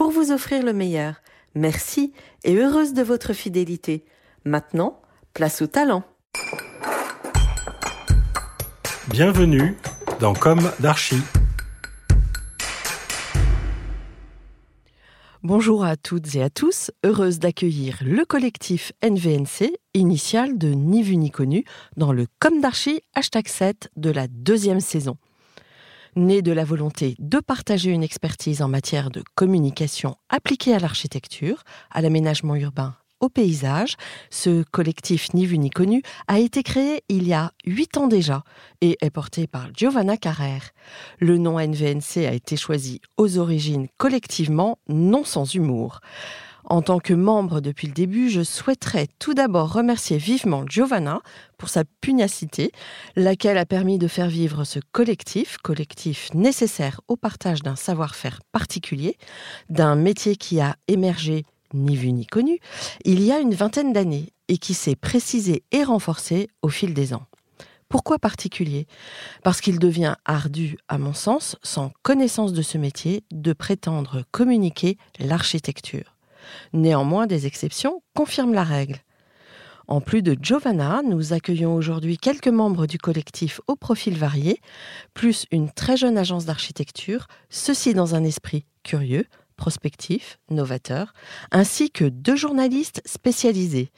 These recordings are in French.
pour vous offrir le meilleur. Merci et heureuse de votre fidélité. Maintenant, place au talent. Bienvenue dans Comme d'Archie. Bonjour à toutes et à tous, heureuse d'accueillir le collectif NVNC, initial de Ni vu ni connu, dans le Comme d'Archie hashtag 7 de la deuxième saison né de la volonté de partager une expertise en matière de communication appliquée à l'architecture, à l'aménagement urbain, au paysage, ce collectif ni vu ni connu a été créé il y a huit ans déjà et est porté par Giovanna Carrère. Le nom NVNC a été choisi aux origines collectivement, non sans humour. En tant que membre depuis le début, je souhaiterais tout d'abord remercier vivement Giovanna pour sa pugnacité, laquelle a permis de faire vivre ce collectif, collectif nécessaire au partage d'un savoir-faire particulier, d'un métier qui a émergé ni vu ni connu, il y a une vingtaine d'années et qui s'est précisé et renforcé au fil des ans. Pourquoi particulier? Parce qu'il devient ardu, à mon sens, sans connaissance de ce métier, de prétendre communiquer l'architecture. Néanmoins, des exceptions confirment la règle. En plus de Giovanna, nous accueillons aujourd'hui quelques membres du collectif au profil varié, plus une très jeune agence d'architecture, ceci dans un esprit curieux, prospectif, novateur, ainsi que deux journalistes spécialisés.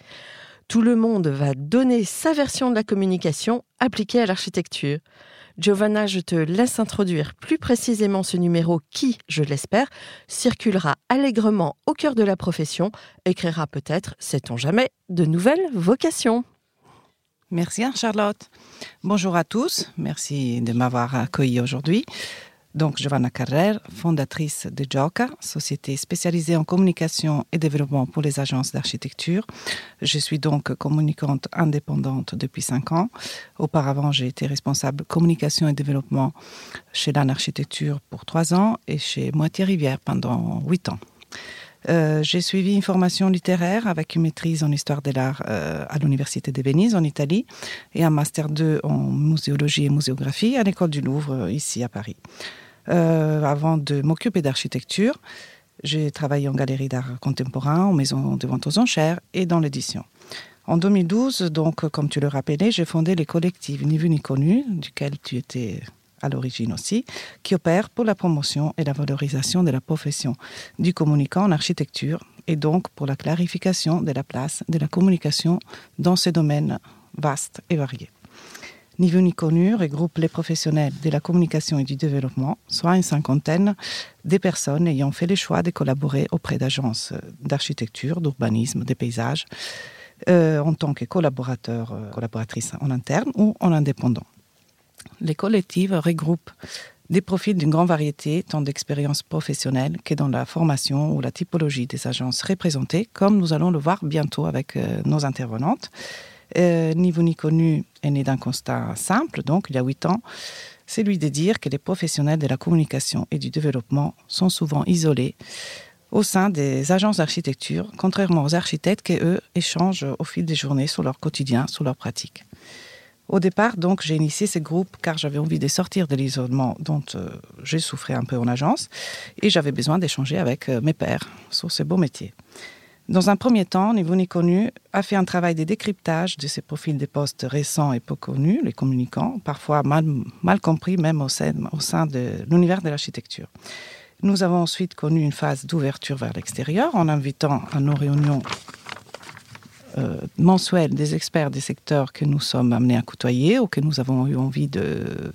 Tout le monde va donner sa version de la communication appliquée à l'architecture. Giovanna, je te laisse introduire plus précisément ce numéro qui, je l'espère, circulera allègrement au cœur de la profession et créera peut-être, sait-on jamais, de nouvelles vocations. Merci Charlotte. Bonjour à tous, merci de m'avoir accueilli aujourd'hui. Donc, Giovanna Carrer, fondatrice de JOCA, société spécialisée en communication et développement pour les agences d'architecture. Je suis donc communicante indépendante depuis cinq ans. Auparavant, j'ai été responsable communication et développement chez LAN Architecture pour trois ans et chez Moitié Rivière pendant huit ans. Euh, j'ai suivi une formation littéraire avec une maîtrise en histoire de l'art euh, à l'Université de Venise en Italie et un master 2 en muséologie et muséographie à l'école du Louvre euh, ici à Paris. Euh, avant de m'occuper d'architecture, j'ai travaillé en galerie d'art contemporain, en maison de vente aux enchères et dans l'édition. En 2012, donc, comme tu le rappelais, j'ai fondé les collectifs Ni vu ni connu, duquel tu étais à l'origine aussi, qui opèrent pour la promotion et la valorisation de la profession du communicant en architecture et donc pour la clarification de la place de la communication dans ces domaines vastes et variés ni vu regroupe les professionnels de la communication et du développement, soit une cinquantaine des personnes ayant fait le choix de collaborer auprès d'agences d'architecture, d'urbanisme, des paysages, euh, en tant que collaborateurs, euh, collaboratrices en interne ou en indépendant. Les collectifs regroupent des profils d'une grande variété, tant d'expériences professionnelles que dans la formation ou la typologie des agences représentées, comme nous allons le voir bientôt avec euh, nos intervenantes. Euh, ni vous ni connu est né d'un constat simple, donc il y a huit ans, c'est lui de dire que les professionnels de la communication et du développement sont souvent isolés au sein des agences d'architecture, contrairement aux architectes qui, eux, échangent au fil des journées sur leur quotidien, sur leurs pratiques. Au départ, donc, j'ai initié ce groupe car j'avais envie de sortir de l'isolement dont euh, j'ai souffert un peu en agence et j'avais besoin d'échanger avec euh, mes pairs sur ce beau métier. Dans un premier temps, Niveau ni connu a fait un travail de décryptage de ces profils des postes récents et peu connus, les communicants, parfois mal, compris même au sein, de l'univers de l'architecture. Nous avons ensuite connu une phase d'ouverture vers l'extérieur en invitant à nos réunions euh, mensuelles des experts des secteurs que nous sommes amenés à côtoyer ou que nous avons eu envie euh,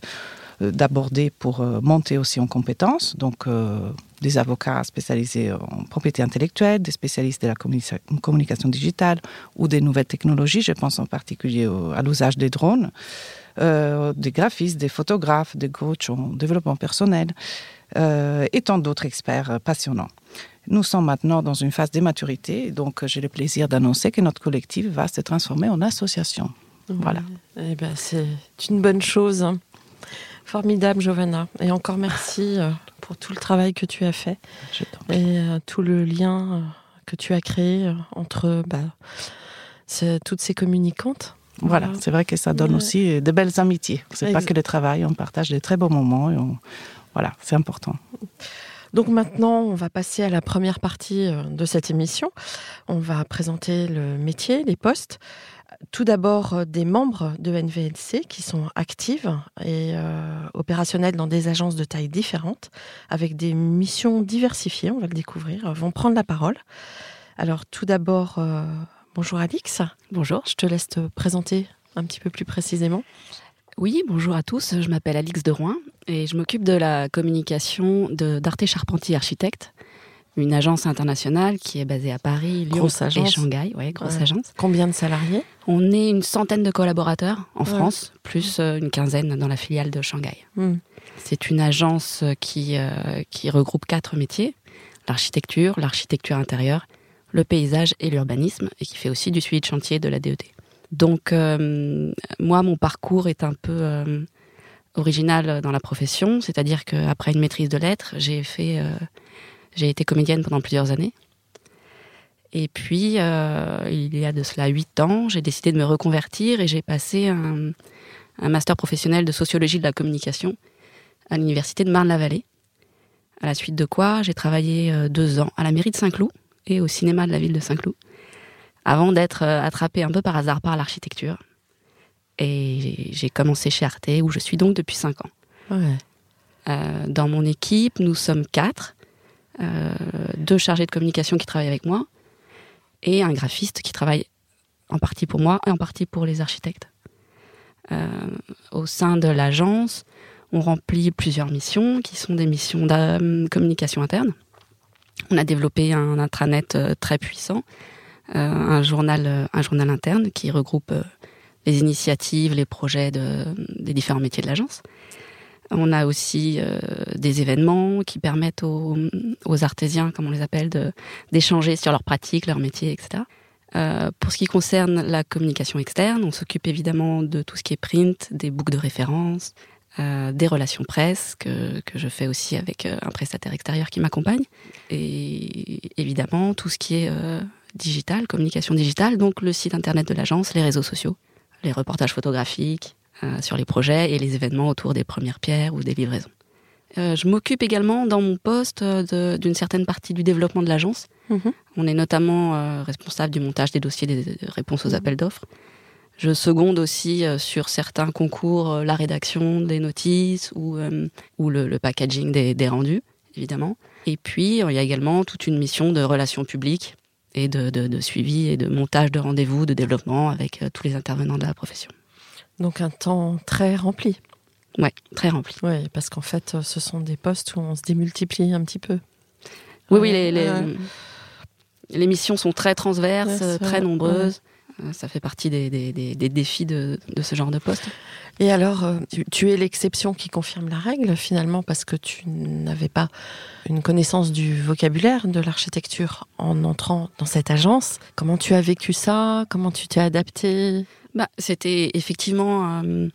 d'aborder pour euh, monter aussi en compétences. Des avocats spécialisés en propriété intellectuelle, des spécialistes de la communication digitale ou des nouvelles technologies. Je pense en particulier à l'usage des drones, euh, des graphistes, des photographes, des coachs en développement personnel euh, et tant d'autres experts passionnants. Nous sommes maintenant dans une phase de maturité, donc j'ai le plaisir d'annoncer que notre collectif va se transformer en association. Voilà. Eh ben, c'est une bonne chose. Formidable, Giovanna. Et encore merci euh, pour tout le travail que tu as fait et euh, tout le lien euh, que tu as créé entre bah, toutes ces communicantes. Voilà, c'est vrai que ça donne aussi de belles amitiés. C'est pas que le travail, on partage de très beaux moments. Et Voilà, c'est important. Donc maintenant, on va passer à la première partie de cette émission. On va présenter le métier, les postes tout d'abord euh, des membres de NVNC qui sont actives et euh, opérationnelles dans des agences de taille différentes, avec des missions diversifiées, on va le découvrir, vont prendre la parole. Alors tout d'abord, euh, bonjour Alix. Bonjour. Je te laisse te présenter un petit peu plus précisément. Oui, bonjour à tous. Je m'appelle Alix de Rouen et je m'occupe de la communication d'Arte Charpentier Architecte une agence internationale qui est basée à Paris, Lyon et Shanghai. Ouais, grosse agence. Combien de salariés? On est une centaine de collaborateurs en France, plus euh, une quinzaine dans la filiale de Shanghai. Hmm. C'est une agence qui, euh, qui regroupe quatre métiers l'architecture, l'architecture intérieure, le paysage et l'urbanisme, et qui fait aussi du suivi de chantier de la DET. Donc, euh, moi, mon parcours est un peu original dans la profession, c'est-à-dire qu'après une maîtrise de lettres, j'ai fait j'ai été comédienne pendant plusieurs années. Et puis, euh, il y a de cela huit ans, j'ai décidé de me reconvertir et j'ai passé un, master professionnel de sociologie de la communication à l'université de Marne-la-Vallée. À la suite de quoi, j'ai travaillé euh, deux ans à la mairie de Saint-Cloud et au cinéma de la ville de Saint-Cloud, avant d'être euh, attrapée un peu par hasard par l'architecture. Et j'ai commencé chez Arte, où je suis donc depuis cinq ans. dans mon équipe, nous sommes quatre. Euh, deux chargés de communication qui travaillent avec moi et un graphiste qui travaille en partie pour moi et en partie pour les architectes. Euh, au sein de l'agence, on remplit plusieurs missions qui sont des missions de communication interne. On a développé un intranet euh, très puissant, un, journal, un journal interne qui regroupe les initiatives, les projets de, des différents métiers de l'agence. On a aussi euh, des événements qui permettent aux, artésiens, comme on les appelle, d'échanger sur leurs pratiques, leurs métiers, etc. Euh, pour ce qui concerne la communication externe, on s'occupe évidemment de tout ce qui est print, des boucles de référence, euh, des relations presse que, que, je fais aussi avec un prestataire extérieur qui m'accompagne, et évidemment tout ce qui est digital, communication digitale, donc le site internet de l'agence, les réseaux sociaux, les reportages photographiques, sur les projets et les événements autour des premières pierres ou des livraisons. Euh, je m'occupe également dans mon poste euh, d'une certaine partie du développement de l'agence. Mhm. On est notamment responsable du montage des dossiers des réponses aux mhm. appels d'offres. Je seconde aussi sur certains concours la rédaction des notices ou, ou le, packaging des, des, rendus, évidemment. Et puis, il y a également toute une mission de relations publiques et de, de, de suivi et de montage de rendez-vous, de développement avec tous les intervenants de la profession. Donc un temps très rempli. Oui, très rempli. Oui, parce qu'en fait, euh, ce sont des postes où on se démultiplie un petit peu. Oui, oui, les, les, missions sont très transverses, très nombreuses. Euh, ça fait partie des, des, défis de, de, ce genre de poste. Et alors, euh, tu, es l'exception qui confirme la règle finalement parce que tu n'avais pas une connaissance du vocabulaire de l'architecture en entrant dans cette agence. Comment tu as vécu ça? Comment tu t'es adapté? Bah, C'était effectivement euh,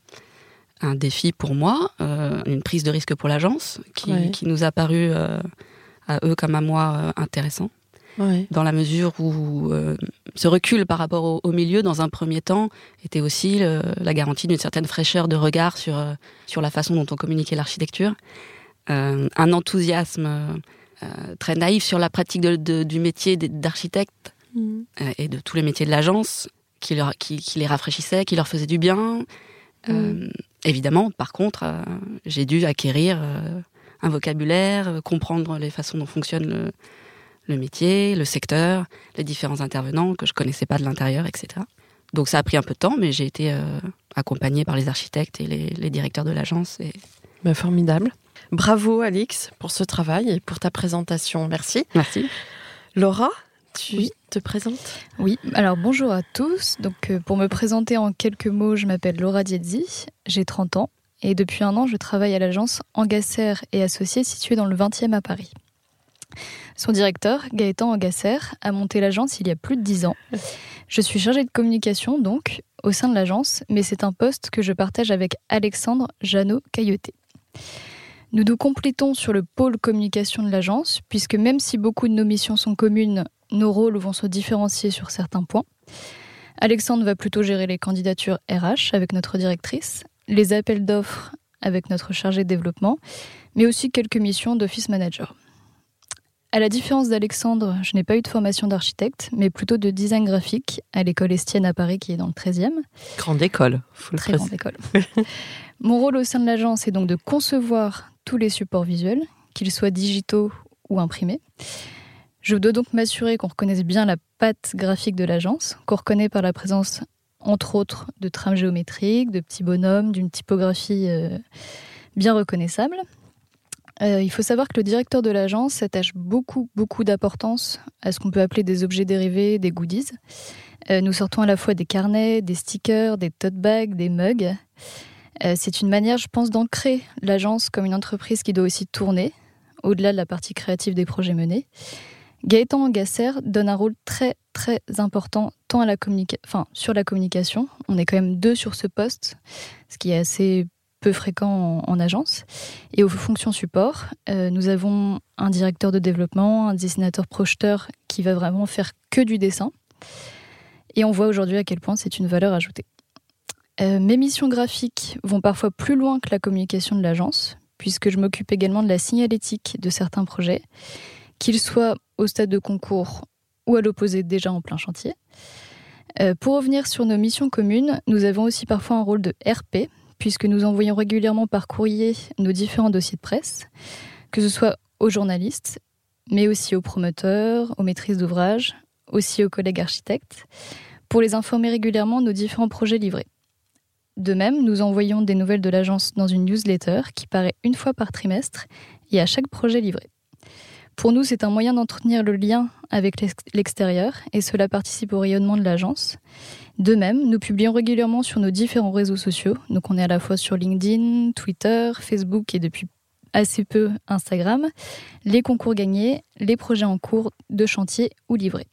un défi pour moi, euh, une prise de risque pour l'agence, qui, qui, nous a paru euh, à eux comme à moi intéressant. Dans la mesure où ce recul par rapport au, milieu, dans un premier temps, était aussi la garantie d'une certaine fraîcheur de regard sur, sur la façon dont on communiquait l'architecture. un enthousiasme très naïf sur la pratique du métier d'architecte mmh. et de tous les métiers de l'agence, qui, leur, qui, les rafraîchissait, qui leur faisait du bien. Euh, mm. évidemment, par contre, euh, j'ai dû acquérir euh, un vocabulaire, comprendre les façons dont fonctionne le, le, métier, le secteur, les différents intervenants que je connaissais pas de l'intérieur, etc. Donc ça a pris un peu de temps, mais j'ai été accompagnée par les architectes et les, les directeurs de l'agence. Et... Ben, formidable. Bravo Alix pour ce travail et pour ta présentation. Merci. Merci. Laura, tu te Oui, alors bonjour à tous. Donc, euh, pour me présenter en quelques mots, je m'appelle Laura Dietzi, j'ai 30 ans et depuis un an, je travaille à l'agence Angasser et Associés située dans le 20e à Paris. Son directeur, Gaëtan Angasser, a monté l'agence il y a plus de dix ans. Je suis chargée de communication, donc, au sein de l'agence, mais c'est un poste que je partage avec Alexandre Jeannot-Cailleté. Nous nous complétons sur le pôle communication de l'agence, puisque même si beaucoup de nos missions sont communes, nos rôles vont se différencier sur certains points. Alexandre va plutôt gérer les candidatures RH avec notre directrice, les appels d'offres avec notre chargé de développement, mais aussi quelques missions d'office manager. À la différence d'Alexandre, je n'ai pas eu de formation d'architecte, mais plutôt de design graphique à l'école Estienne à Paris, qui est dans le 13e. Grande école, faut Très grande école. Mon rôle au sein de l'agence est donc de concevoir tous les supports visuels, qu'ils soient digitaux ou imprimés. Je dois donc m'assurer qu'on reconnaisse bien la patte graphique de l'agence, qu'on reconnaît par la présence, entre autres, de trames géométriques, de petits bonhommes, d'une typographie euh, bien reconnaissable. Euh, il faut savoir que le directeur de l'agence attache beaucoup, beaucoup d'importance à ce qu'on peut appeler des objets dérivés, des goodies. Euh, nous sortons à la fois des carnets, des stickers, des tote bags, des mugs. C'est une manière, je pense, d'ancrer l'agence comme une entreprise qui doit aussi tourner, au-delà de la partie créative des projets menés. Gaëtan Gasser donne un rôle très très important tant à la enfin, sur la communication. On est quand même deux sur ce poste, ce qui est assez peu fréquent en, agence. Et aux fonctions support, euh, nous avons un directeur de développement, un dessinateur projeteur qui va vraiment faire que du dessin. Et on voit aujourd'hui à quel point c'est une valeur ajoutée. Euh, mes missions graphiques vont parfois plus loin que la communication de l'agence, puisque je m'occupe également de la signalétique de certains projets, qu'ils soient au stade de concours ou à l'opposé déjà en plein chantier. Euh, pour revenir sur nos missions communes, nous avons aussi parfois un rôle de RP, puisque nous envoyons régulièrement par courrier nos différents dossiers de presse, que ce soit aux journalistes, mais aussi aux promoteurs, aux maîtrises d'ouvrage, aussi aux collègues architectes, pour les informer régulièrement de nos différents projets livrés. De même, nous envoyons des nouvelles de l'agence dans une newsletter qui paraît une fois par trimestre et à chaque projet livré. Pour nous, c'est un moyen d'entretenir le lien avec l'extérieur et cela participe au rayonnement de l'agence. De même, nous publions régulièrement sur nos différents réseaux sociaux. Donc on est à la fois sur LinkedIn, Twitter, Facebook et depuis assez peu Instagram, les concours gagnés, les projets en cours de chantier ou livrés.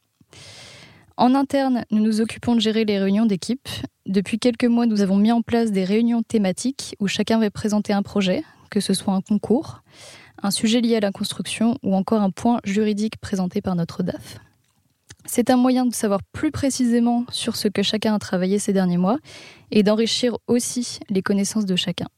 En interne, nous nous occupons de gérer les réunions d'équipe. Depuis quelques mois, nous avons mis en place des réunions thématiques où chacun va présenter un projet, que ce soit un concours, un sujet lié à la construction ou encore un point juridique présenté par notre DAF. C'est un moyen de savoir plus précisément sur ce que chacun a travaillé ces derniers mois et d'enrichir aussi les connaissances de chacun.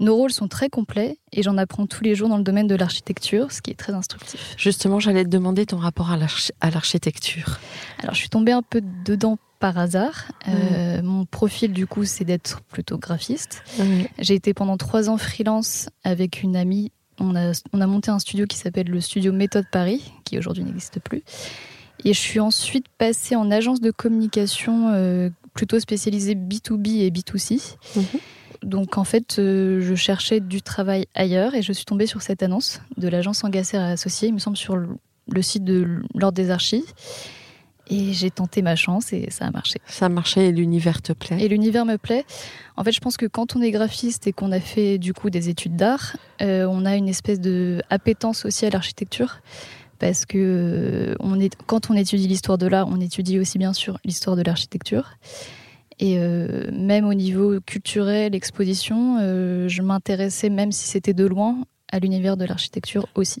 Nos rôles sont très complets et j'en apprends tous les jours dans le domaine de l'architecture, ce qui est très instructif. Justement, j'allais te demander ton rapport à l'architecture. Alors, je suis tombée un peu dedans par hasard. Euh, mon profil, du coup, c'est d'être plutôt graphiste. J'ai été pendant trois ans freelance avec une amie. On a, on a monté un studio qui s'appelle le Studio Méthode Paris, qui aujourd'hui n'existe plus. Et je suis ensuite passée en agence de communication euh, plutôt spécialisée B2B et B2C. Mhm. Donc en fait, euh, je cherchais du travail ailleurs et je suis tombée sur cette annonce de l'agence Engasser Associée, il me semble sur le site de l'Ordre des Archives. Et j'ai tenté ma chance et ça a marché. Ça a marché et l'univers te plaît Et l'univers me plaît. En fait, je pense que quand on est graphiste et qu'on a fait du coup des études d'art, euh, on a une espèce de appétence aussi à l'architecture parce que euh, on est, quand on étudie l'histoire de l'art, on étudie aussi bien sûr l'histoire de l'architecture. Et euh, même au niveau culturel, exposition, euh, je m'intéressais, même si c'était de loin, à l'univers de l'architecture aussi.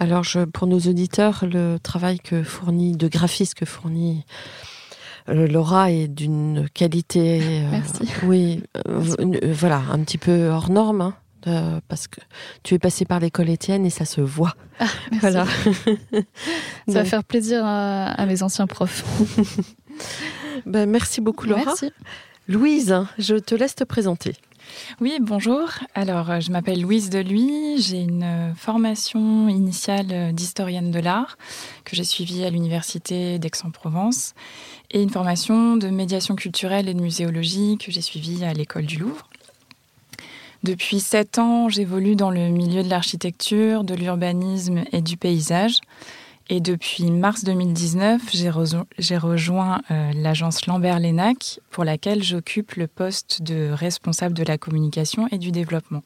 Alors, je, pour nos auditeurs, le travail que fournit, de graphiste que fournit Laura est d'une qualité. Merci. Oui, voilà, un petit peu hors norme. Hein parce que tu es passé par l'école Étienne et ça se voit. Ah, voilà. ça va faire plaisir à, mes anciens profs. ben, merci beaucoup Laura. Merci. Louise, je te laisse te présenter. Oui, bonjour. Alors, euh, je m'appelle Louise Deluy. J'ai une euh, formation initiale euh, d'historienne de l'art que j'ai suivie à l'université d'Aix-en-Provence et une formation de médiation culturelle et de muséologie que j'ai suivie à l'école du Louvre. Depuis sept ans, j'évolue dans le milieu de l'architecture, de l'urbanisme et du paysage. Et depuis mars 2019, j'ai rejoint euh, l'agence Lambert-Lénac, pour laquelle j'occupe le poste de responsable de la communication et du développement.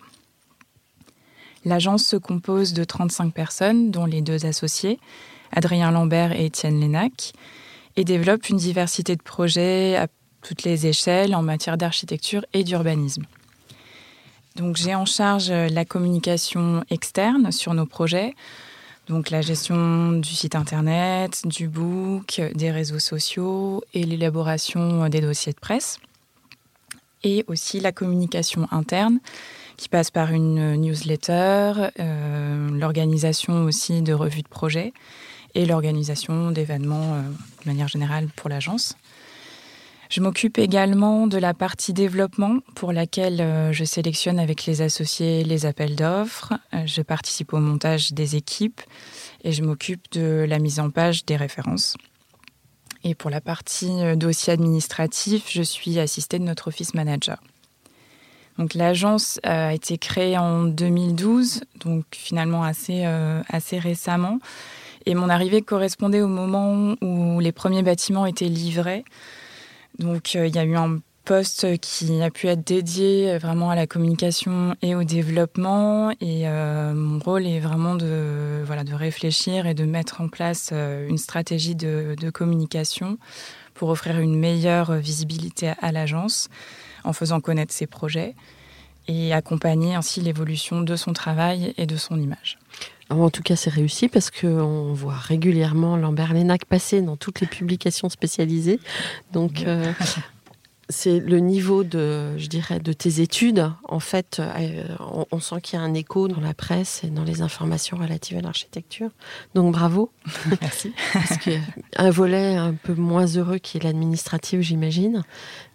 L'agence se compose de 35 personnes, dont les deux associés, Adrien Lambert et Étienne Lénac, et développe une diversité de projets à toutes les échelles en matière d'architecture et d'urbanisme. Donc j'ai en charge la communication externe sur nos projets, donc la gestion du site internet, du book, des réseaux sociaux et l'élaboration des dossiers de presse. Et aussi la communication interne qui passe par une newsletter, euh, l'organisation aussi de revues de projets et l'organisation d'événements euh, de manière générale pour l'agence. Je m'occupe également de la partie développement pour laquelle euh, je sélectionne avec les associés les appels d'offres. Euh, je participe au montage des équipes et je m'occupe de la mise en page des références. Et pour la partie euh, dossier administratif, je suis assistée de notre office manager. Donc l'agence a été créée en 2012, donc finalement assez, assez récemment. Et mon arrivée correspondait au moment où les premiers bâtiments étaient livrés. Donc euh, il y a eu un poste qui a pu être dédié euh, vraiment à la communication et au développement. Et euh, mon rôle est vraiment de, voilà, de réfléchir et de mettre en place une stratégie de, communication pour offrir une meilleure visibilité à l'agence en faisant connaître ses projets et accompagner ainsi l'évolution de son travail et de son image. En tout cas, c'est réussi parce qu'on voit régulièrement Lambert Lénac passer dans toutes les publications spécialisées. Donc, euh, c'est le niveau de, je dirais, de tes études. En fait, euh, on, sent qu'il y a un écho dans la presse et dans les informations relatives à l'architecture. Donc, bravo. Merci. parce que un volet un peu moins heureux qui est l'administratif, j'imagine.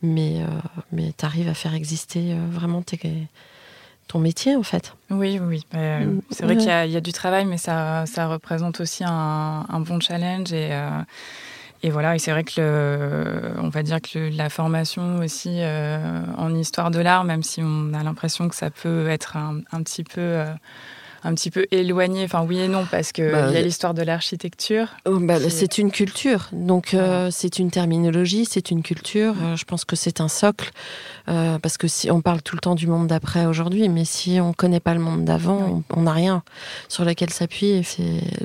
Mais, euh, mais tu arrives à faire exister vraiment tes ton métier en fait. Oui, oui. Bah, c'est vrai qu'il y, a du travail, mais ça, ça représente aussi un, bon challenge et, euh, et voilà. Et c'est vrai que le, on va dire que la formation aussi euh, en histoire de l'art, même si on a l'impression que ça peut être un, un petit peu euh, un petit peu éloigné. Enfin, oui et non, parce qu'il bah, y a l'histoire de l'architecture. Oh, bah, c'est une culture. Donc, euh, c'est une terminologie, c'est une culture. Euh, je pense que c'est un socle. Euh, parce que si on parle tout le temps du monde d'après aujourd'hui, mais si on ne connaît pas le monde d'avant, on n'a rien sur lequel s'appuyer.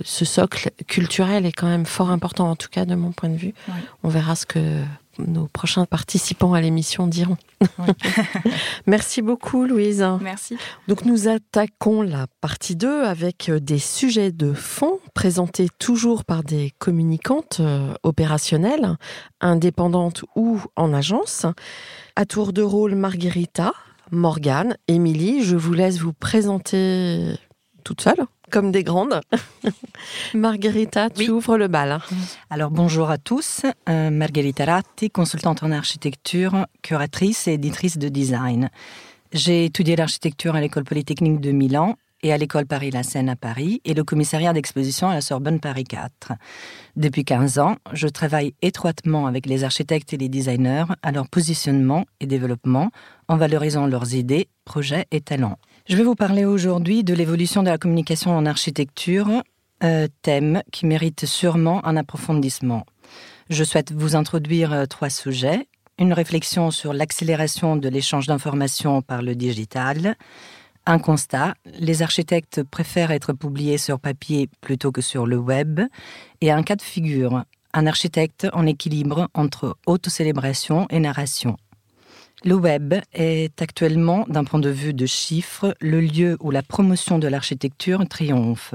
Ce socle culturel est quand même fort important, en tout cas de mon point de vue. On verra ce que nos prochains participants à l'émission diront. Merci beaucoup, Louise. Merci. Donc, nous attaquons la partie 2 avec euh, des sujets de fond présentés toujours par des communicantes euh, opérationnelles, indépendantes ou en agence. À tour de rôle, Margherita, Morgane, Émilie, je vous laisse vous présenter toute seule comme des grandes. Margherita, tu ouvres le bal. Alors bonjour à tous. Euh, Margherita Ratti, consultante en architecture, curatrice et éditrice de design. J'ai étudié l'architecture à l'école polytechnique de Milan et à l'école Paris-La Seine à Paris et le commissariat d'exposition à la Sorbonne Paris 4. Depuis 15 ans, je travaille étroitement avec les architectes et les designers à leur positionnement et développement en valorisant leurs idées, projets et talents. Je vais vous parler aujourd'hui de l'évolution de la communication en architecture, euh, thème qui mérite sûrement un approfondissement. Je souhaite vous introduire euh, trois sujets. Une réflexion sur l'accélération de l'échange d'informations par le digital. Un constat, les architectes préfèrent être publiés sur papier plutôt que sur le web. Et un cas de figure, un architecte en équilibre entre haute célébration et narration. Le web est actuellement, d'un point de vue de chiffres, le lieu où la promotion de l'architecture triomphe.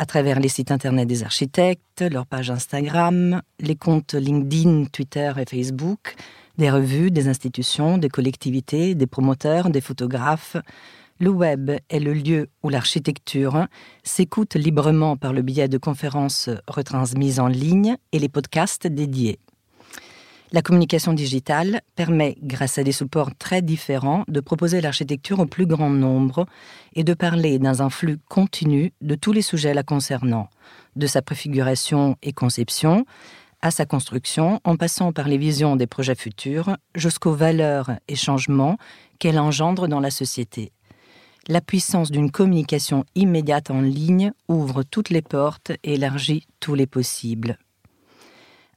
À travers les sites internet des architectes, leurs pages Instagram, les comptes LinkedIn, Twitter et Facebook, des revues, des institutions, des collectivités, des promoteurs, des photographes, le web est le lieu où l'architecture s'écoute librement par le biais de conférences retransmises en ligne et les podcasts dédiés. La communication digitale permet, grâce à des supports très différents, de proposer l'architecture au plus grand nombre et de parler dans un flux continu de tous les sujets la concernant, de sa préfiguration et conception à sa construction, en passant par les visions des projets futurs jusqu'aux valeurs et changements qu'elle engendre dans la société. La puissance d'une communication immédiate en ligne ouvre toutes les portes et élargit tous les possibles.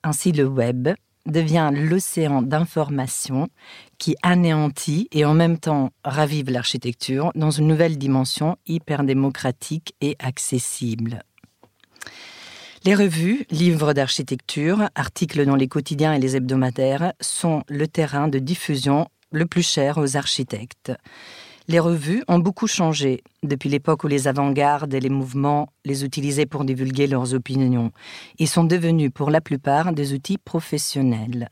Ainsi, le web, devient l'océan d'information qui anéantit et en même temps ravive l'architecture dans une nouvelle dimension hyper démocratique et accessible. Les revues, livres d'architecture, articles dans les quotidiens et les hebdomadaires sont le terrain de diffusion le plus cher aux architectes. Les revues ont beaucoup changé depuis l'époque où les avant-gardes et les mouvements les utilisaient pour divulguer leurs opinions et sont devenues pour la plupart des outils professionnels.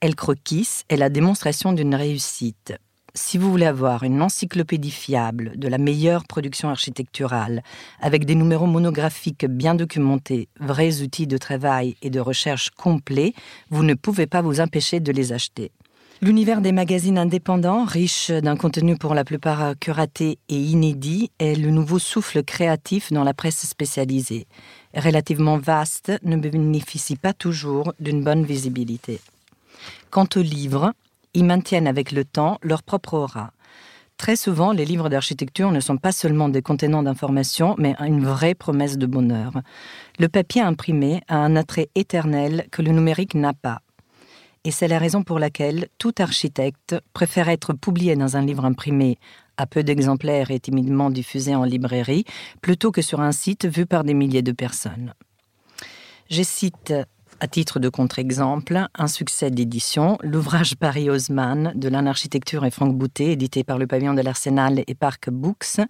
El Croquis est la démonstration d'une réussite. Si vous voulez avoir une encyclopédie fiable de la meilleure production architecturale, avec des numéros monographiques bien documentés, vrais outils de travail et de recherche complets, vous ne pouvez pas vous empêcher de les acheter. L'univers des magazines indépendants, riche d'un contenu pour la plupart curaté et inédit, est le nouveau souffle créatif dans la presse spécialisée. Relativement vaste, ne bénéficie pas toujours d'une bonne visibilité. Quant aux livres, ils maintiennent avec le temps leur propre aura. Très souvent, les livres d'architecture ne sont pas seulement des contenants d'informations, mais une vraie promesse de bonheur. Le papier imprimé a un attrait éternel que le numérique n'a pas et c'est la raison pour laquelle tout architecte préfère être publié dans un livre imprimé à peu d'exemplaires et timidement diffusé en librairie, plutôt que sur un site vu par des milliers de personnes. Je cite à titre de contre-exemple, un succès d'édition, l'ouvrage Paris Haussmann de l'Architecture Architecture et Franck Boutet, édité par le pavillon de l'Arsenal et Parc Books.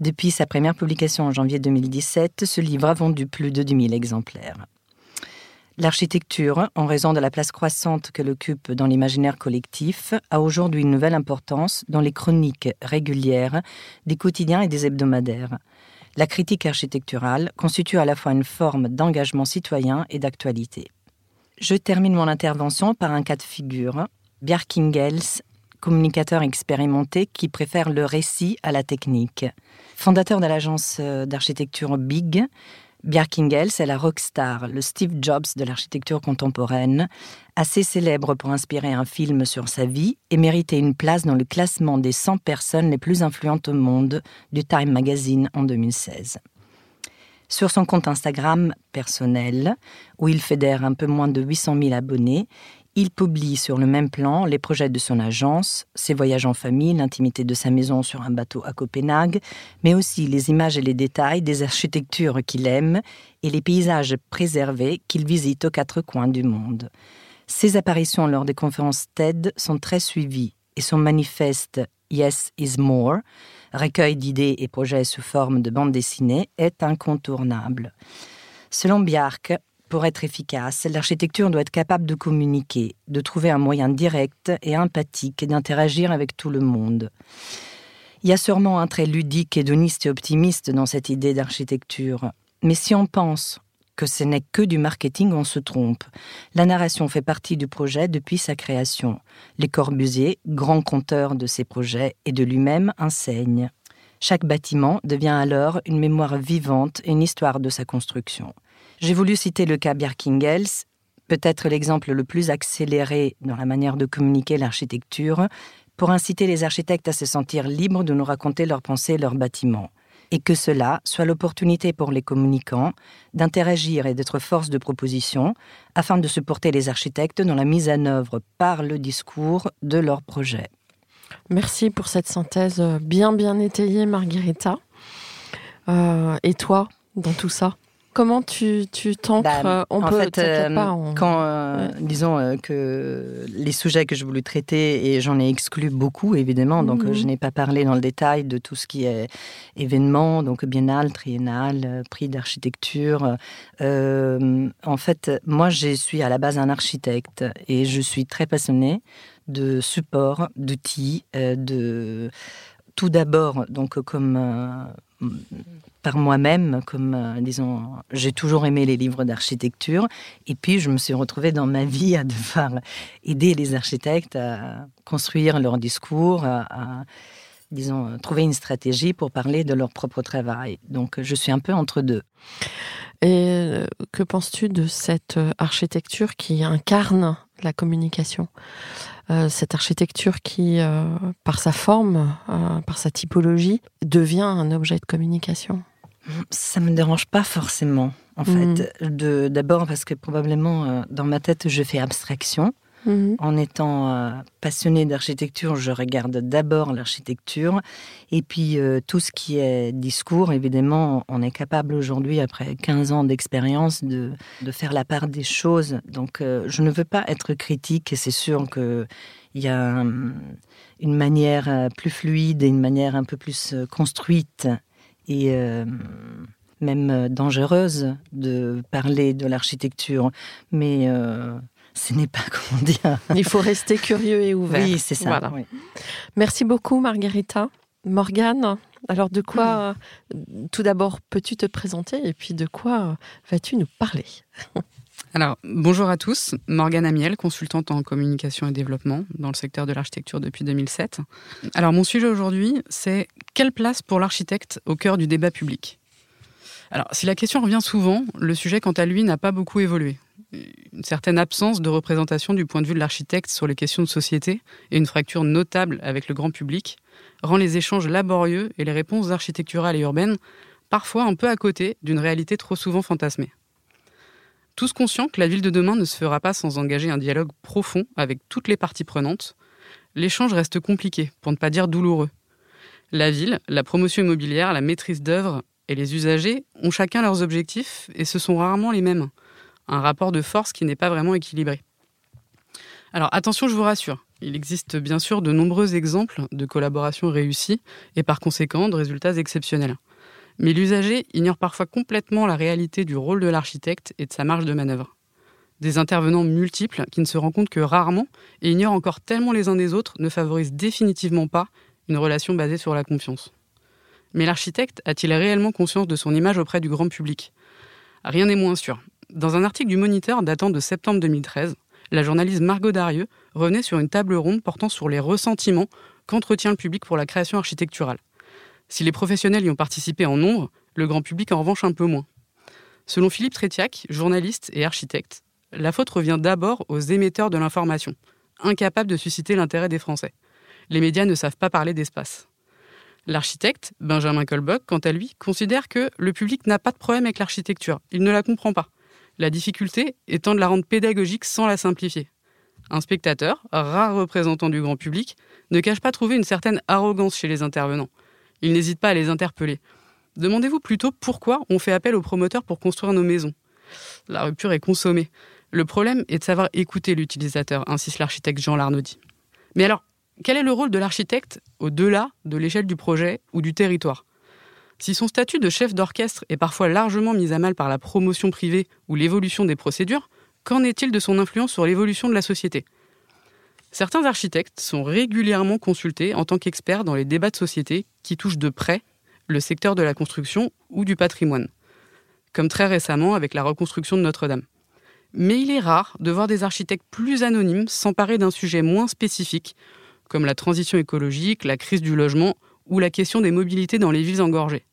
Depuis sa première publication en janvier 2017, ce livre a vendu plus de 10 000 exemplaires. L'architecture, en raison de la place croissante qu'elle occupe dans l'imaginaire collectif, a aujourd'hui une nouvelle importance dans les chroniques régulières des quotidiens et des hebdomadaires. La critique architecturale constitue à la fois une forme d'engagement citoyen et d'actualité. Je termine mon intervention par un cas de figure. Bjarkingels, communicateur expérimenté qui préfère le récit à la technique. Fondateur de l'agence d'architecture Big, Bjarkingels est la rockstar, le Steve Jobs de l'architecture contemporaine, assez célèbre pour inspirer un film sur sa vie et mériter une place dans le classement des 100 personnes les plus influentes au monde du Time Magazine en 2016. Sur son compte Instagram personnel, où il fédère un peu moins de 800 000 abonnés, il publie sur le même plan les projets de son agence, ses voyages en famille, l'intimité de sa maison sur un bateau à Copenhague, mais aussi les images et les détails des architectures qu'il aime et les paysages préservés qu'il visite aux quatre coins du monde. Ses apparitions lors des conférences TED sont très suivies et son manifeste Yes is More, recueil d'idées et projets sous forme de bande dessinée, est incontournable. Selon Bjark, pour être efficace, l'architecture doit être capable de communiquer, de trouver un moyen direct et empathique d'interagir avec tout le monde. Il y a sûrement un trait ludique, hédoniste et optimiste dans cette idée d'architecture. Mais si on pense que ce n'est que du marketing, on se trompe. La narration fait partie du projet depuis sa création. Les Corbusier, grand conteur de ses projets et de lui-même, enseignent. Chaque bâtiment devient alors une mémoire vivante et une histoire de sa construction. J'ai voulu citer le cas Bjerkingels, peut-être l'exemple le plus accéléré dans la manière de communiquer l'architecture, pour inciter les architectes à se sentir libres de nous raconter leurs pensées et leurs bâtiments. Et que cela soit l'opportunité pour les communicants d'interagir et d'être force de proposition afin de supporter les architectes dans la mise en œuvre par le discours de leur projet. Merci pour cette synthèse bien bien étayée, Margherita. Euh, et toi, dans tout ça? Comment tu, tu t'ancres bah, On en peut, fait, euh, pas, quand, euh, disons euh, que les sujets que je voulais traiter, et j'en ai exclu beaucoup évidemment, donc mhm. je n'ai pas parlé dans le détail de tout ce qui est événement, donc biennale, triennale, prix d'architecture. en fait, moi, je suis à la base un architecte et je suis très passionnée de support, d'outils, de tout d'abord, donc comme par moi-même, comme euh, disons, j'ai toujours aimé les livres d'architecture, et puis je me suis retrouvée dans ma vie à devoir aider les architectes à construire leur discours, à, disons, trouver une stratégie pour parler de leur propre travail. Donc je suis un peu entre deux. Et euh, que penses-tu de cette euh, architecture qui incarne la communication? Cette architecture qui, par sa forme, par sa typologie, devient un objet de communication? Ça me dérange pas forcément. en fait. Mm. D'abord parce que probablement dans ma tête, je fais abstraction. Mhm. En étant euh, passionné d'architecture, je regarde d'abord l'architecture et puis euh, tout ce qui est discours, évidemment, on est capable aujourd'hui, après 15 ans d'expérience, de, faire la part des choses. Donc euh, je ne veux pas être critique et c'est sûr qu'il y a une manière plus fluide et une manière un peu plus construite et même dangereuse de parler de l'architecture. Mais ce n'est pas comment dire. Il faut rester curieux et ouvert. Oui, c'est ça. Merci beaucoup, Margarita. Morgane, alors de quoi, tout d'abord, peux-tu te présenter et puis de quoi vas-tu nous parler? Alors, bonjour à tous. Morgane Amiel, consultante en communication et développement dans le secteur de l'architecture depuis 2007. Alors, mon sujet aujourd'hui, c'est quelle place pour l'architecte au cœur du débat public? Alors, si la question revient souvent, le sujet, quant à lui, n'a pas beaucoup évolué une certaine absence de représentation du point de vue de l'architecte sur les questions de société et une fracture notable avec le grand public rend les échanges laborieux et les réponses architecturales et urbaines parfois un peu à côté d'une réalité trop souvent fantasmée. Tous conscients que la ville de demain ne se fera pas sans engager un dialogue profond avec toutes les parties prenantes, l'échange reste compliqué, pour ne pas dire douloureux. La ville, la promotion immobilière, la maîtrise d'œuvre et les usagers ont chacun leurs objectifs et ce sont rarement les mêmes un rapport de force qui n'est pas vraiment équilibré. Alors attention, je vous rassure, il existe bien sûr de nombreux exemples de collaborations réussies et par conséquent de résultats exceptionnels. Mais l'usager ignore parfois complètement la réalité du rôle de l'architecte et de sa marge de manœuvre. Des intervenants multiples qui ne se compte que rarement et ignorent encore tellement les uns des autres ne favorisent définitivement pas une relation basée sur la confiance. Mais l'architecte a-t-il réellement conscience de son image auprès du grand public? Rien n'est moins sûr. Dans un article du Moniteur datant de septembre 2013, la journaliste Margot Darieux revenait sur une table ronde portant sur les ressentiments qu'entretient le public pour la création architecturale. Si les professionnels y ont participé en nombre, le grand public en revanche un peu moins. Selon Philippe Trétiac, journaliste et architecte, la faute revient d'abord aux émetteurs de l'information, incapables de susciter l'intérêt des Français. Les médias ne savent pas parler d'espace. L'architecte, Benjamin Colbock, quant à lui, considère que le public n'a pas de problème avec l'architecture, il ne la comprend pas. La difficulté étant de la rendre pédagogique sans la simplifier. Un spectateur, rare représentant du grand public, ne cache pas trouver une certaine arrogance chez les intervenants. Il n'hésite pas à les interpeller. Demandez-vous plutôt pourquoi on fait appel aux promoteurs pour construire nos maisons. La rupture est consommée. Le problème est de savoir écouter l'utilisateur, insiste l'architecte Jean Larnaudy. Mais alors, quel est le rôle de l'architecte au-delà de l'échelle du projet ou du territoire? Si son statut de chef d'orchestre est parfois largement mis à mal par la promotion privée ou l'évolution des procédures, qu'en est-il de son influence sur l'évolution de la société? Certains architectes sont régulièrement consultés en tant qu'experts dans les débats de société qui touchent de près le secteur de la construction ou du patrimoine, comme très récemment avec la reconstruction de Notre-Dame. Mais il est rare de voir des architectes plus anonymes s'emparer d'un sujet moins spécifique, comme la transition écologique, la crise du logement ou la question des mobilités dans les villes engorgées.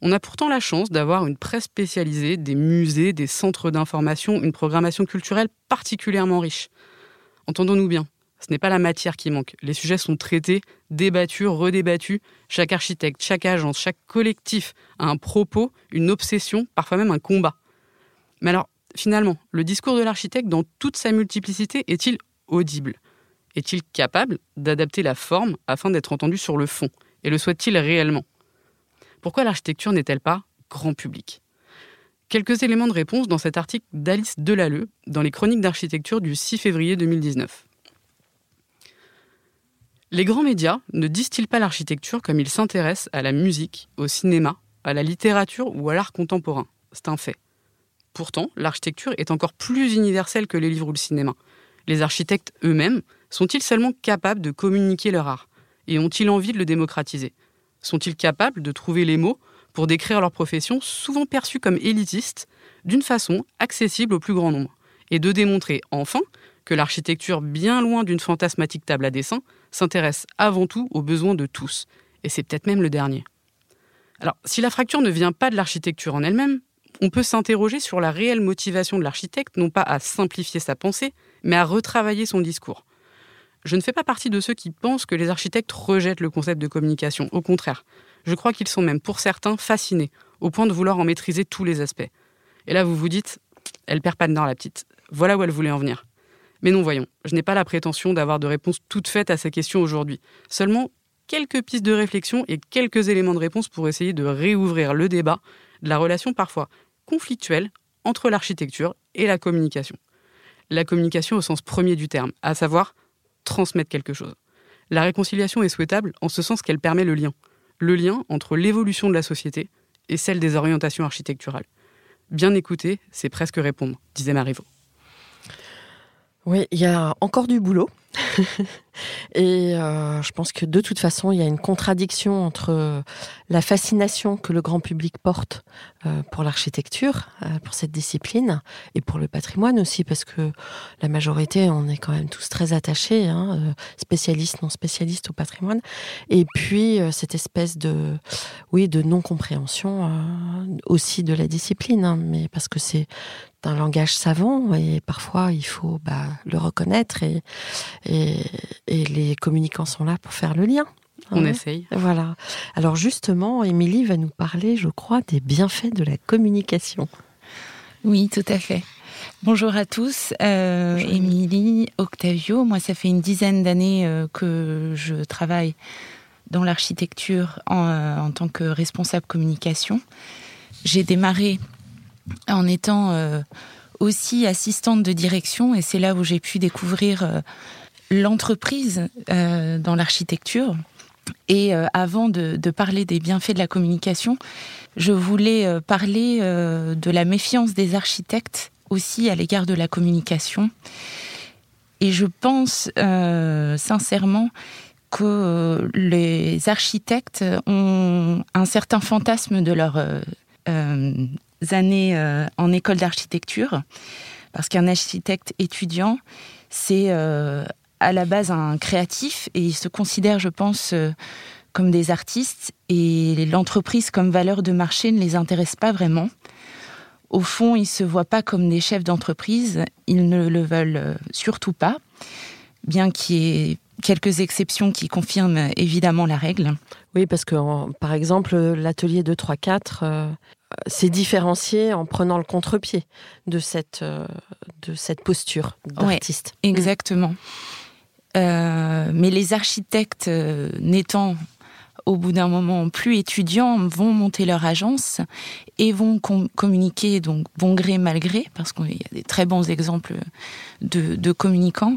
On a pourtant la chance d'avoir une presse spécialisée, des musées, des centres d'information, une programmation culturelle particulièrement riche. Entendons-nous bien, ce n'est pas la matière qui manque. Les sujets sont traités, débattus, redébattus. Chaque architecte, chaque agence, chaque collectif a un propos, une obsession, parfois même un combat. Mais alors, finalement, le discours de l'architecte dans toute sa multiplicité est-il audible? Est-il capable d'adapter la forme afin d'être entendu sur le fond? Et le souhaite-t-il réellement? Pourquoi l'architecture n'est-elle pas grand public? Quelques éléments de réponse dans cet article d'Alice Delalleux dans les chroniques d'architecture du 6 février 2019. Les grands médias ne disent-ils pas l'architecture comme ils s'intéressent à la musique, au cinéma, à la littérature ou à l'art contemporain? C'est un fait. Pourtant, l'architecture est encore plus universelle que les livres ou le cinéma. Les architectes eux-mêmes sont-ils seulement capables de communiquer leur art? Et ont-ils envie de le démocratiser? Sont-ils capables de trouver les mots pour décrire leur profession, souvent perçue comme élitiste, d'une façon accessible au plus grand nombre? Et de démontrer enfin que l'architecture, bien loin d'une fantasmatique table à dessin, s'intéresse avant tout aux besoins de tous. Et c'est peut-être même le dernier. Alors, si la fracture ne vient pas de l'architecture en elle-même, on peut s'interroger sur la réelle motivation de l'architecte, non pas à simplifier sa pensée, mais à retravailler son discours. Je ne fais pas partie de ceux qui pensent que les architectes rejettent le concept de communication. Au contraire, je crois qu'ils sont même, pour certains, fascinés, au point de vouloir en maîtriser tous les aspects. Et là, vous vous dites, elle perd pas de nord, la petite. Voilà où elle voulait en venir. Mais non, voyons, je n'ai pas la prétention d'avoir de réponses toutes faites à ces questions aujourd'hui. Seulement quelques pistes de réflexion et quelques éléments de réponse pour essayer de réouvrir le débat de la relation parfois conflictuelle entre l'architecture et la communication. La communication au sens premier du terme, à savoir transmettre quelque chose. La réconciliation est souhaitable en ce sens qu'elle permet le lien. Le lien entre l'évolution de la société et celle des orientations architecturales. Bien écouter, c'est presque répondre, disait Marivaux. Oui, il y a encore du boulot. et euh, je pense que de toute façon, il y a une contradiction entre la fascination que le grand public porte euh, pour l'architecture, euh, pour cette discipline, et pour le patrimoine aussi, parce que la majorité, on est quand même tous très attachés, hein, spécialistes, non spécialistes au patrimoine, et puis cette espèce de, oui, de non-compréhension aussi de la discipline, hein, mais parce que c'est un langage savant et parfois il faut bah, le reconnaître et, les communicants sont là pour faire le lien. On essaye. Voilà. Alors justement, Émilie va nous parler, je crois, des bienfaits de la communication. Oui, tout à fait. Bonjour à tous. Euh, Émilie, Octavio, moi ça fait une dizaine d'années euh, que je travaille dans l'architecture en, euh, en, tant que responsable communication. J'ai démarré en étant euh, aussi assistante de direction et c'est là où j'ai pu découvrir euh, l'entreprise euh, dans l'architecture. Et avant de, parler des bienfaits de la communication, je voulais parler de la méfiance des architectes aussi à l'égard de la communication. Et je pense sincèrement que les architectes ont un certain fantasme de leur années euh, en école d'architecture, parce qu'un architecte étudiant, c'est euh, à la base un créatif et il se considère, je pense, euh, comme des artistes et l'entreprise comme valeur de marché ne les intéresse pas vraiment. Au fond, ils ne se voient pas comme des chefs d'entreprise, ils ne le veulent surtout pas, bien qu'il y ait quelques exceptions qui confirment évidemment la règle. Oui, parce que par exemple, l'atelier 2-3-4 s'est différencié en prenant le contre-pied de cette, euh, de cette posture d'artiste. exactement. Euh, mais les architectes euh, n'étant au bout d'un moment plus étudiants vont monter leur agence et vont communiquer donc bon gré mal gré parce qu'il y a des très bons exemples de, communicants.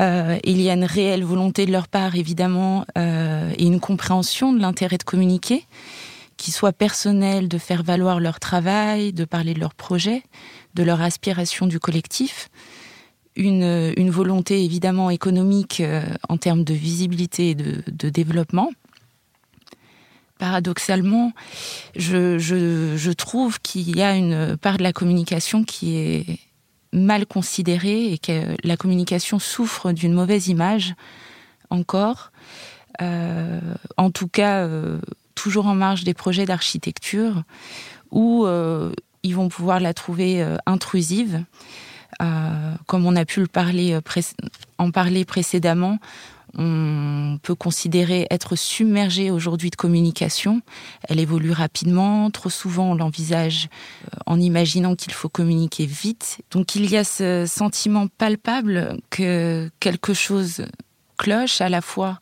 il y a une réelle volonté de leur part évidemment et une compréhension de l'intérêt de communiquer qui soit personnel, de faire valoir leur travail, de parler de leur projet, de leur aspiration du collectif. Une, volonté évidemment économique euh, en termes de visibilité et de, développement. Paradoxalement, je, trouve qu'il y a une part de la communication qui est mal considérée et que la communication souffre d'une mauvaise image encore. Euh, en tout cas, euh, toujours en marge des projets d'architecture où ils vont pouvoir la trouver intrusive. Euh, comme on a pu le parler, en parler précédemment, on peut considérer être submergé aujourd'hui de communication. Elle évolue rapidement. Trop souvent, on l'envisage en imaginant qu'il faut communiquer vite. Donc, il y a ce sentiment palpable que quelque chose cloche à la fois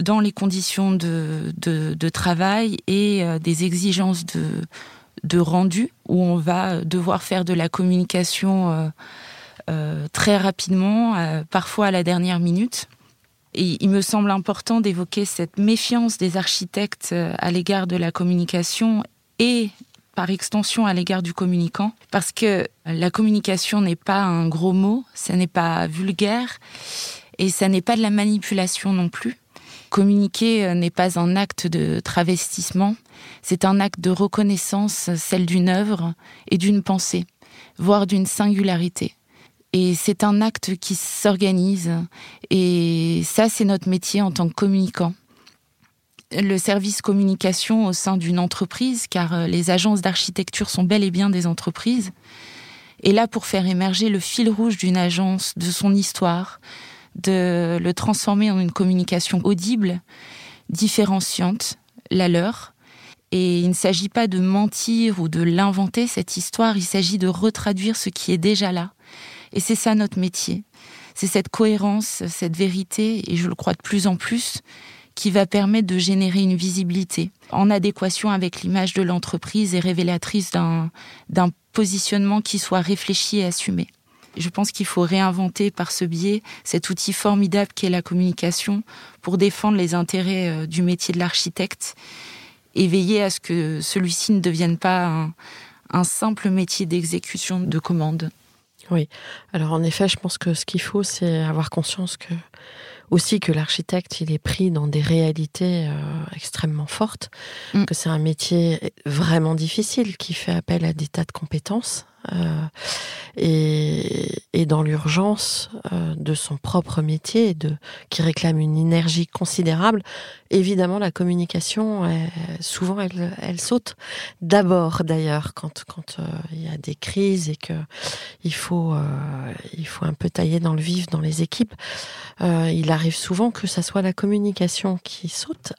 dans les conditions de, travail et euh, des exigences de, rendu, où on va devoir faire de la communication euh, euh, très rapidement, parfois à la dernière minute. Et il me semble important d'évoquer cette méfiance des architectes à l'égard de la communication et par extension à l'égard du communicant, parce que la communication n'est pas un gros mot, ça n'est pas vulgaire, et ça n'est pas de la manipulation non plus. Communiquer euh, n'est pas un acte de travestissement, c'est un acte de reconnaissance, celle d'une œuvre et d'une pensée, voire d'une singularité. Et c'est un acte qui s'organise, et ça c'est notre métier en tant que communicant. Le service communication au sein d'une entreprise, car euh, les agences d'architecture sont bel et bien des entreprises, est là pour faire émerger le fil rouge d'une agence, de son histoire, de le transformer en une communication audible, différenciante, la leur, Et il ne s'agit pas de mentir ou de l'inventer, cette histoire, il s'agit de retraduire ce qui est déjà là. Et c'est ça notre métier. C'est cette cohérence, cette vérité, et je le crois de plus en plus, qui va permettre de générer une visibilité en adéquation avec l'image de l'entreprise et révélatrice d'un positionnement qui soit réfléchi et assumé. Je pense qu'il faut réinventer par ce biais cet outil formidable qu'est la communication pour défendre les intérêts euh, du métier de l'architecte et veiller à ce que celui-ci ne devienne pas un, simple métier d'exécution de commandes. Oui, alors en effet, je pense que ce qu'il faut, c'est avoir conscience que aussi que l'architecte, il est pris dans des réalités euh, extrêmement fortes, mm. que c'est un métier vraiment difficile qui fait appel à des tas de compétences euh, et, et, dans l'urgence euh, de son propre métier, de, qui réclame une énergie considérable, évidemment la communication, souvent elle, elle saute. D'abord d'ailleurs quand quand euh, il y a des crises et que il faut il faut un peu tailler dans le vif dans les équipes, il arrive souvent que ça soit la communication qui saute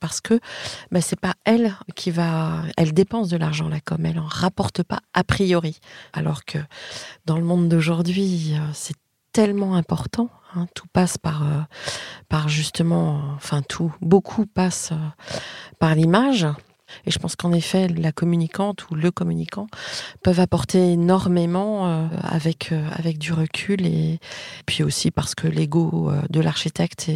parce que bah, c'est pas elle qui va, elle dépense de l'argent la com, elle en rapporte pas a priori. Alors que dans le monde d'aujourd'hui, euh, c'est tellement important. Hein. tout passe par, euh, par justement, enfin tout, beaucoup passe euh, par l'image. Et je pense qu'en effet, la communicante ou le communicant peuvent apporter énormément euh, avec, euh, avec du recul et puis aussi parce que l'ego euh, de l'architecte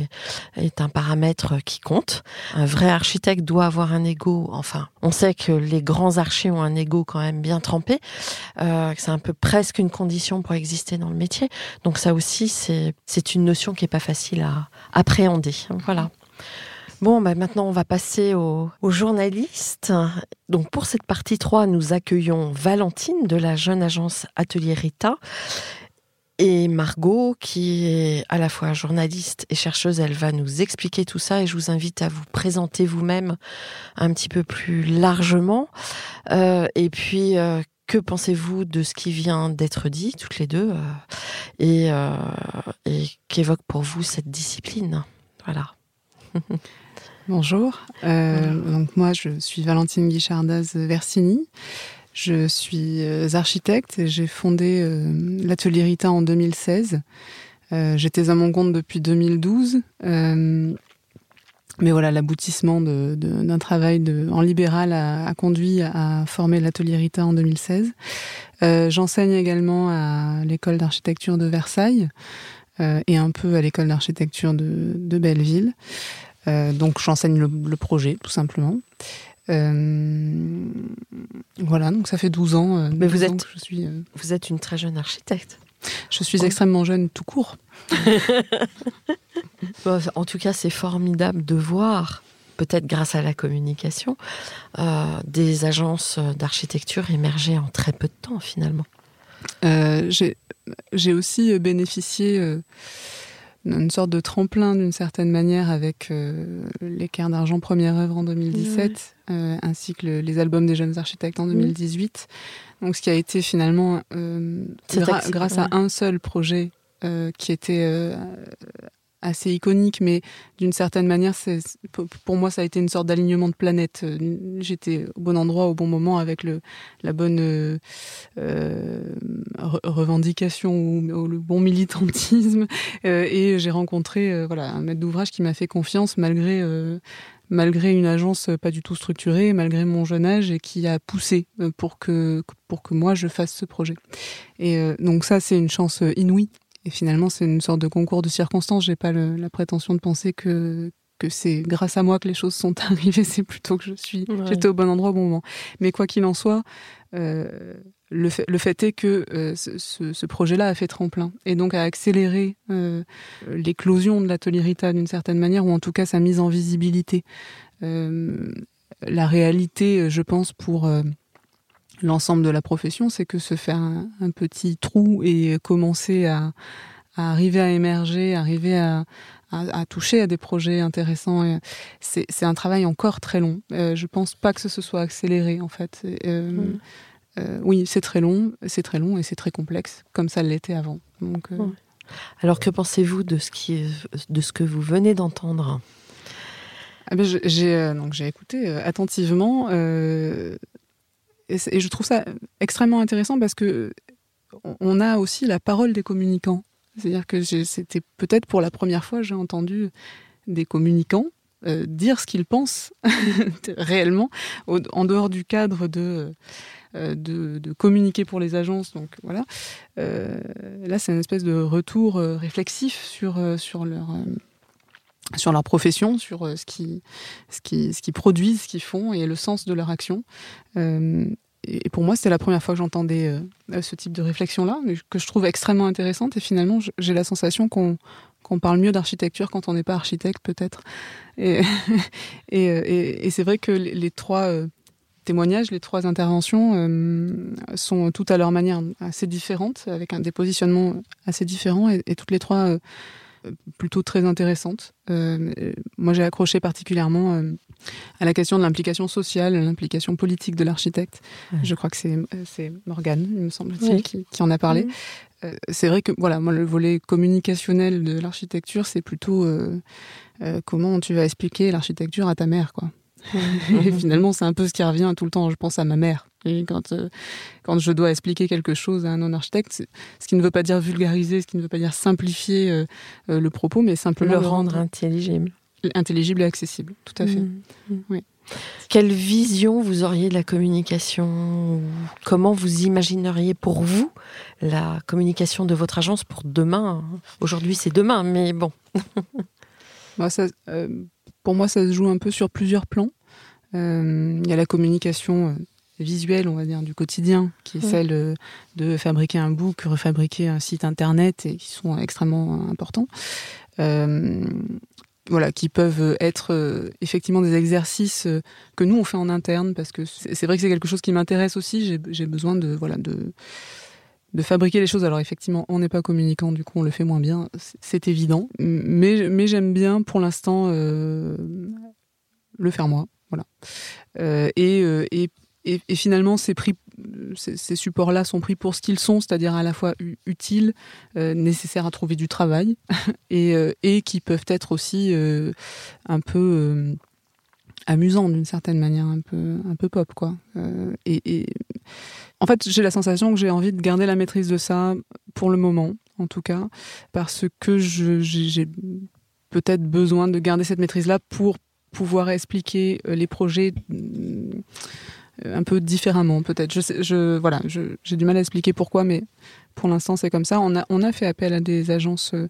est, un paramètre qui compte. Un vrai architecte doit avoir un ego, enfin, on sait que les grands archers ont un ego quand même bien trempé, c'est un peu presque une condition pour exister dans le métier. Donc ça aussi, c'est une notion qui est pas facile à appréhender. Voilà. Bon, bah maintenant, on va passer aux, journalistes. Donc, pour cette partie 3, nous accueillons Valentine de la jeune agence Atelier Rita et Margot, qui est à la fois journaliste et chercheuse. Elle va nous expliquer tout ça et je vous invite à vous présenter vous-même un petit peu plus largement. Euh, et puis, euh, que pensez-vous de ce qui vient d'être dit, toutes les deux, euh, et, et qu'évoque pour vous cette discipline? Voilà. Bonjour. Euh, donc moi, je suis Valentine Guichardaz Versini. Je suis euh, architecte et j'ai fondé euh, l'atelier Rita en 2016. J'étais à mon compte depuis 2012. mais voilà, l'aboutissement d'un travail en libéral a, conduit à former l'atelier Rita en 2016. J'enseigne également à l'école d'architecture de Versailles et un peu à l'école d'architecture de, Belleville. Euh, donc j'enseigne le, projet, tout simplement. Euh, voilà, donc ça fait 12 ans. Euh, Mais vous êtes, je suis, vous êtes une très jeune architecte. Je suis extrêmement jeune tout court. en tout cas, c'est formidable de voir, peut-être grâce à la communication, des agences d'architecture émerger en très peu de temps finalement. J'ai aussi bénéficié une sorte de tremplin d'une certaine manière avec euh, l'équerre d'argent première œuvre en 2017, euh, ainsi que les albums des jeunes architectes en 2018. Donc ce qui a été finalement, euh, grâce à un seul projet qui était assez iconique, mais d'une certaine manière, pour moi, ça a été une sorte d'alignement de planète. J'étais au bon endroit au bon moment avec la bonne euh, revendication ou, le bon militantisme. Euh, et j'ai rencontré euh, voilà, un maître d'ouvrage qui m'a fait confiance malgré, malgré une agence pas du tout structurée, malgré mon jeune âge et qui a poussé pour que, pour que moi je fasse ce projet. Et donc ça, c'est une chance inouïe et finalement, c'est une sorte de concours de circonstances. J'ai pas la prétention de penser que que c'est grâce à moi que les choses sont arrivées. C'est plutôt que je suis, j'étais au bon endroit au bon moment. Mais quoi qu'il en soit, euh, le, fait, le fait est que euh, ce, projet-là a fait tremplin et donc a accéléré euh, l'éclosion de l'atelier Rita d'une certaine manière, ou en tout cas sa mise en visibilité. la réalité, je pense, pour l'ensemble de la profession, c'est que se faire un, petit trou et commencer à, arriver à émerger, arriver à, toucher à des projets intéressants, c'est un travail encore très long. Euh, je pense pas que ce se soit accéléré en fait. Euh, mm. euh, oui, c'est très long, c'est très long et c'est très complexe, comme ça l'était avant. Donc, Alors que pensez-vous de ce qui, de ce que vous venez d'entendre? Ah ben, J'ai donc j'ai écouté attentivement et, je trouve ça extrêmement intéressant parce que on a aussi la parole des communicants. C'est-à-dire que c'était peut-être pour la première fois j'ai entendu des communicants euh, dire ce qu'ils pensent réellement, en dehors du cadre de, euh, de, communiquer pour les agences. Donc voilà. Euh, là, c'est une espèce de retour réflexif sur, sur leur sur leur profession, sur ce qui, ce qui, ce qui produisent, ce qu'ils font et le sens de leur action. et pour moi, c'était la première fois que j'entendais ce type de réflexion-là, que je trouve extrêmement intéressante. Et finalement, j'ai la sensation qu'on qu'on parle mieux d'architecture quand on n'est pas architecte peut-être. Et, et, c'est vrai que les, trois euh, témoignages, les trois interventions euh, sont toutes à leur manière assez différentes, avec un, des positionnements assez différents et, toutes les trois euh, plutôt très intéressantes. moi j'ai accroché particulièrement à la question de l'implication sociale, l'implication politique de l'architecte. Je crois que c'est Morgane, il me semble-t-il, qui, en a parlé. Euh, c'est vrai que voilà, moi le volet communicationnel de l'architecture, c'est plutôt euh, euh, comment tu vas expliquer l'architecture à ta mère, quoi. et finalement, c'est un peu ce qui revient tout le temps. Je pense à ma mère. Et quand, quand je dois expliquer quelque chose à un non-architecte, ce qui ne veut pas dire vulgariser, ce qui ne veut pas dire simplifier le propos, mais simplement le rendre intelligible. Intelligible et accessible, tout à fait. Mmh. Mmh. Oui. Quelle vision vous auriez de la communication Comment vous imagineriez pour vous la communication de votre agence pour demain? Aujourd'hui, c'est demain, mais bon. Bah, euh, pour moi, ça se joue un peu sur plusieurs plans. Euh, il y a la communication euh, visuelle, on va dire, du quotidien, qui est celle de fabriquer un book, refabriquer un site internet, et qui sont extrêmement importants voilà, qui peuvent être euh, effectivement des exercices euh, que nous on fait en interne parce que c'est vrai que c'est quelque chose qui m'intéresse aussi. J'ai besoin de voilà de de fabriquer les choses. Alors effectivement, on n'est pas communicant, du coup on le fait moins bien, c'est évident. Mais j'aime bien pour l'instant euh, le faire moi, voilà. et, et et, finalement, ces, supports-là sont pris pour ce qu'ils sont, c'est-à-dire à la fois utiles, euh, nécessaires à trouver du travail, et, euh, qui peuvent être aussi euh, un peu amusants d'une certaine manière, un peu, un peu pop, quoi. Et, en fait, j'ai la sensation que j'ai envie de garder la maîtrise de ça pour le moment, en tout cas, parce que j'ai peut-être besoin de garder cette maîtrise-là pour pouvoir expliquer les projets euh, un peu différemment peut-être. Je, je voilà, j'ai du mal à expliquer pourquoi, mais pour l'instant c'est comme ça. On a, on a fait appel à des agences euh,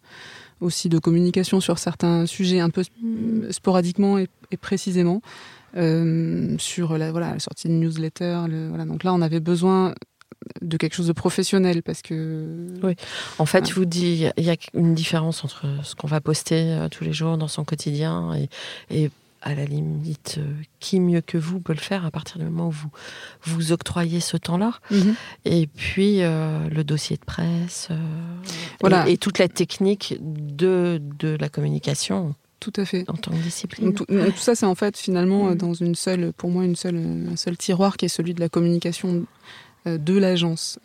aussi de communication sur certains sujets un peu mm. sporadiquement et, précisément euh, sur la, voilà, la sortie de newsletter. voilà. Donc là, on avait besoin de quelque chose de professionnel parce que oui en fait je vous dis il y a une différence entre ce qu'on va poster tous les jours dans son quotidien et, et à la limite, euh, qui mieux que vous peut le faire à partir du moment où vous vous octroyez ce temps-là mhm. Et puis euh, le dossier de presse, euh, voilà. et, toute la technique de, de la communication. Tout à fait. En tant que discipline. Tout, ça, c'est en fait finalement mhm. dans une seule, pour moi, une seule, un seul tiroir qui est celui de la communication de l'agence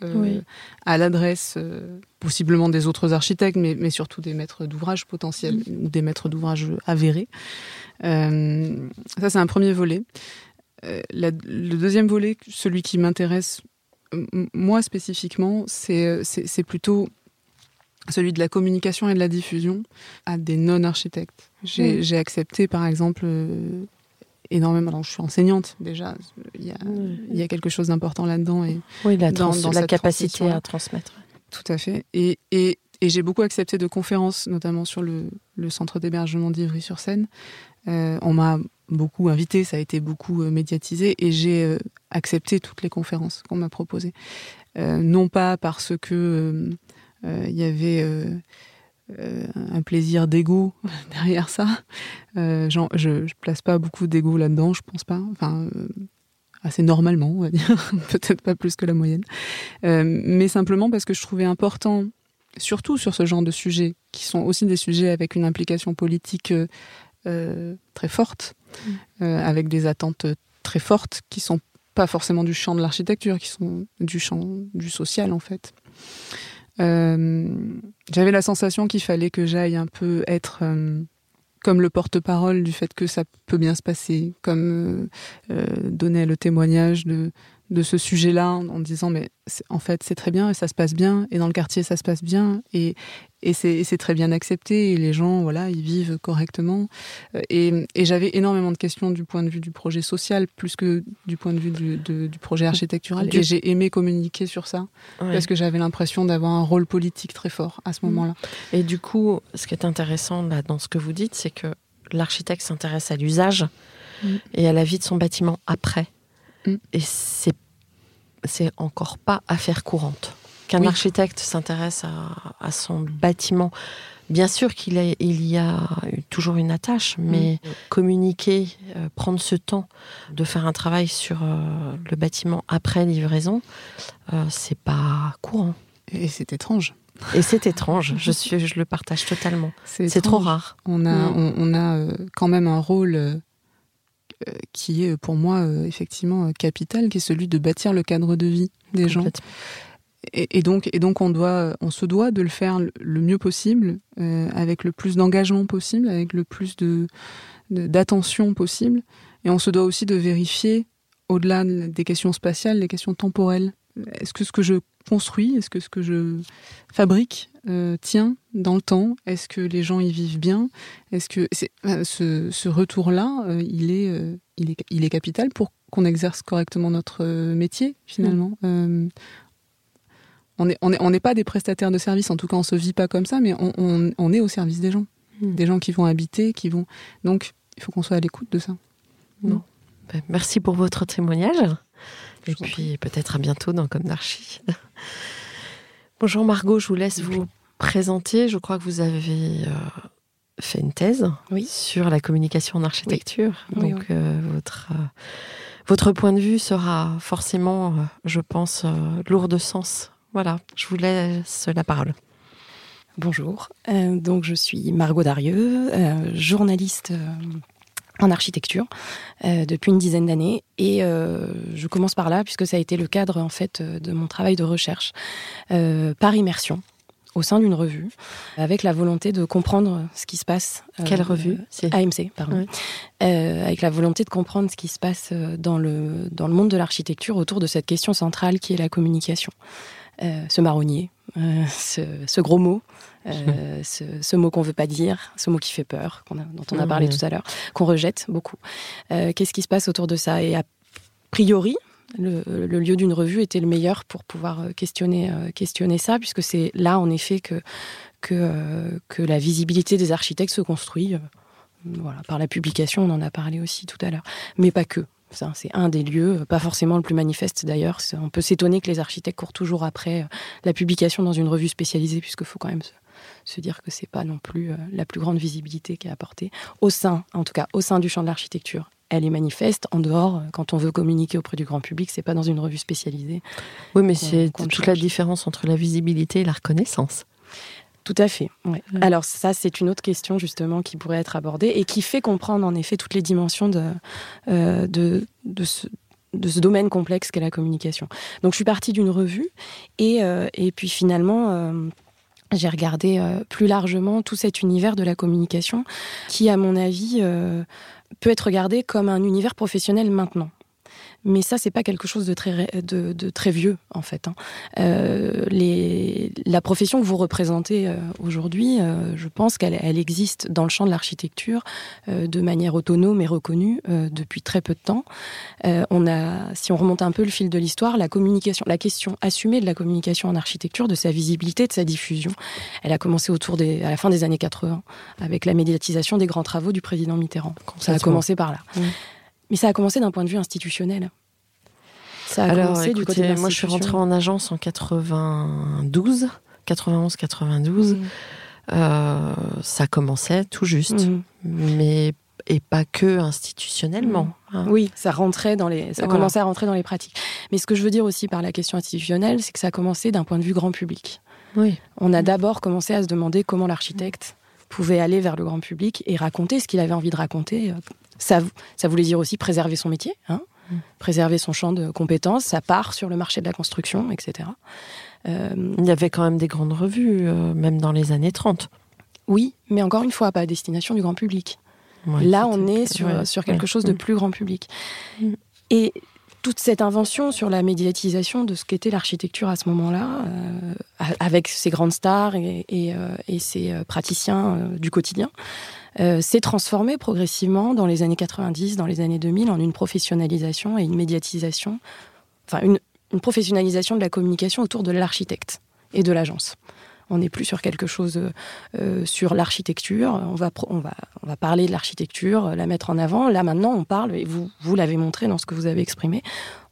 à l'adresse possiblement des autres architectes, mais, mais surtout des maîtres d'ouvrage potentiels mhm. ou des maîtres d'ouvrage avérés. Euh, ça, c'est un premier volet. Euh, le deuxième volet, celui qui m'intéresse moi spécifiquement, euh, c'est plutôt celui de la communication et de la diffusion à des non-architectes. J'ai mm. accepté, par exemple, énormément. Alors, je suis enseignante déjà. Il y a, il y a quelque chose d'important là-dedans. Et oui, la, dans, la capacité à transmettre. Tout à fait. Et, et, et j'ai beaucoup accepté de conférences, notamment sur le, le centre d'hébergement d'Ivry-sur-Seine, euh, on m'a beaucoup invité, ça a été beaucoup euh, médiatisé et j'ai euh, accepté toutes les conférences qu'on m'a proposées. non pas parce que il y avait un plaisir d'ego derrière ça. je, ne place pas beaucoup d'ego là-dedans, je pense pas. Enfin, assez normalement, on va dire, peut-être pas plus que la moyenne. mais simplement parce que je trouvais important, surtout sur ce genre de sujets, qui sont aussi des sujets avec une implication politique euh, très forte, mm. euh, avec des attentes très fortes qui sont pas forcément du champ de l'architecture, qui sont du champ du social en fait. Euh, j'avais la sensation qu'il fallait que j'aille un peu être comme le porte-parole du fait que ça peut bien se passer, comme donner le témoignage de de ce sujet-là en, disant mais en fait c'est très bien et ça se passe bien et dans le quartier ça se passe bien et, et c'est très bien accepté et les gens voilà ils vivent correctement euh, et, et j'avais énormément de questions du point de vue du projet social plus que du point de vue du, du projet architectural et j'ai aimé communiquer sur ça parce que j'avais l'impression d'avoir un rôle politique très fort à ce mm. moment-là et du coup ce qui est intéressant là dans ce que vous dites c'est que l'architecte s'intéresse à l'usage mm. et à la vie de son bâtiment après Mm. Et c'est c'est encore pas affaire courante. Qu'un architecte s'intéresse à, son bâtiment, bien sûr qu'il il y a toujours une attache, mm. mais communiquer, euh, prendre ce temps de faire un travail sur euh, le bâtiment après livraison, euh, c'est pas courant. Et c'est étrange. Et c'est étrange, je, suis, je le partage totalement. C'est trop rare. On a, mm. on a quand même un rôle euh, qui est pour moi euh, effectivement euh, capital, qui est celui de bâtir le cadre de vie des gens. Et, donc, et donc on, doit, on se doit de le faire le mieux possible, avec le plus d'engagement possible, avec le plus de, d'attention possible. Et on se doit aussi de vérifier, au-delà des questions spatiales, les questions temporelles. Est-ce que ce que je construis, est-ce que ce que je fabrique euh, tient dans le temps? Est-ce que les gens y vivent bien? Est-ce que euh, ce, retour-là, euh, il, est, il, est, il est capital pour qu'on exerce correctement notre métier finalement? Mm. On n'est on est, on pas des prestataires de services, en tout cas on se vit pas comme ça, mais on, on, est au service des gens, mm. des gens qui vont habiter, qui vont. Donc il faut qu'on soit à l'écoute de ça. Ben, merci pour votre témoignage. Et puis peut-être à bientôt dans Comme d'Archie. Bonjour Margot, je vous laisse vous présenter. Je crois que vous avez euh, fait une thèse sur la communication en architecture. Donc euh, votre, euh, votre point de vue sera forcément, je pense, lourd de sens. Voilà, je vous laisse la parole. Bonjour, donc je suis Margot Darieux, journaliste en architecture depuis une dizaine d'années et je commence par là puisque ça a été le cadre en fait de mon travail de recherche par immersion au sein d'une revue, avec la volonté de comprendre ce qui se passe. Euh, Quelle revue? AMC, pardon. Euh, avec la volonté de comprendre ce qui se passe euh, dans le, dans le monde de l'architecture autour de cette question centrale qui est la communication. ce marronnier, ce, gros mot, ce, mot qu'on veut pas dire, ce mot qui fait peur, dont on a parlé tout à l'heure, qu'on rejette beaucoup. Qu'est-ce qui se passe autour de ça? Et a priori, le, lieu d'une revue était le meilleur pour pouvoir euh, questionner, euh, questionner ça, puisque c'est là, en effet, que, que, euh, que la visibilité des architectes se construit. voilà, par la publication, on en a parlé aussi tout à l'heure. Mais pas que. C'est un des lieux, pas forcément le plus manifeste d'ailleurs. On peut s'étonner que les architectes courent toujours après la publication dans une revue spécialisée, puisqu'il faut quand même se, dire que c'est pas non plus la plus grande visibilité qui est apportée au sein, en tout cas au sein du champ de l'architecture elle est manifeste. En dehors, quand on veut communiquer auprès du grand public, c'est pas dans une revue spécialisée. Oui, mais c'est toute la différence entre la visibilité et la reconnaissance. Tout à fait. Alors ça, c'est une autre question justement qui pourrait être abordée et qui fait comprendre en effet toutes les dimensions de, euh, de, de, ce, de ce domaine complexe qu'est la communication. Donc je suis partie d'une revue et, euh, et puis finalement... Euh, j'ai regardé plus largement tout cet univers de la communication qui, à mon avis, peut être regardé comme un univers professionnel maintenant. Mais ça, c'est pas quelque chose de très, de, très vieux, en fait. Hein. Euh, les, la profession que vous représentez euh, aujourd'hui, euh, je pense qu'elle elle existe dans le champ de l'architecture de manière autonome et reconnue depuis très peu de temps. on a, si on remonte un peu le fil de l'histoire, la communication, la question assumée de la communication en architecture, de sa visibilité, de sa diffusion, elle a commencé autour des, à la fin des années 80, avec la médiatisation des grands travaux du président Mitterrand. Ça a commencé par là. Mais ça a commencé d'un point de vue institutionnel. Ça a Alors, commencé du côté moi je suis rentrée en agence en 92, 91-92. Mm. Euh, ça commençait tout juste, mm. mais et pas que institutionnellement. Mm. Hein. Oui, ça rentrait dans les, ça commençait à rentrer dans les pratiques. Mais ce que je veux dire aussi par la question institutionnelle, c'est que ça a commencé d'un point de vue grand public. Oui. On a d'abord commencé à se demander comment l'architecte pouvait aller vers le grand public et raconter ce qu'il avait envie de raconter ça, ça voulait dire aussi préserver son métier, hein, mm. préserver son champ de compétences, sa part sur le marché de la construction, etc. Euh, Il y avait quand même des grandes revues, euh, même dans les années 30. Oui, mais encore une fois, pas à destination du grand public. Là, on est sur, sur quelque chose de mm. plus grand public. Mm. Et toute cette invention sur la médiatisation de ce qu'était l'architecture à ce moment-là, euh, avec ses grandes stars et, et, euh, ses euh, praticiens du quotidien, s'est transformée progressivement dans les années 90, dans les années 2000, en une professionnalisation et une médiatisation, enfin une professionnalisation de la communication autour de l'architecte et de l'agence. On n'est plus sur quelque chose euh, sur l'architecture. On va, on, va, on va parler de l'architecture, la mettre en avant. Là, maintenant, on parle, et vous, vous l'avez montré dans ce que vous avez exprimé,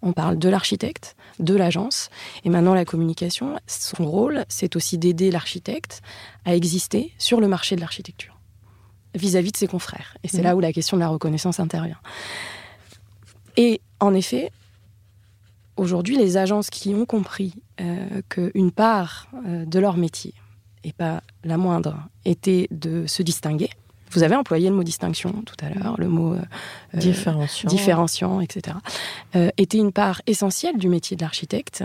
on parle de l'architecte, de l'agence. Et maintenant, la communication, son rôle, c'est aussi d'aider l'architecte à exister sur le marché de l'architecture vis-à-vis de ses confrères. Et c'est mmh. là où la question de la reconnaissance intervient. Et en effet, aujourd'hui, les agences qui ont compris euh, qu'une part euh, de leur métier, et pas la moindre, était de se distinguer. Vous avez employé le mot distinction tout à l'heure, le mot euh, différenciant. différenciant, etc. était une part essentielle du métier de l'architecte,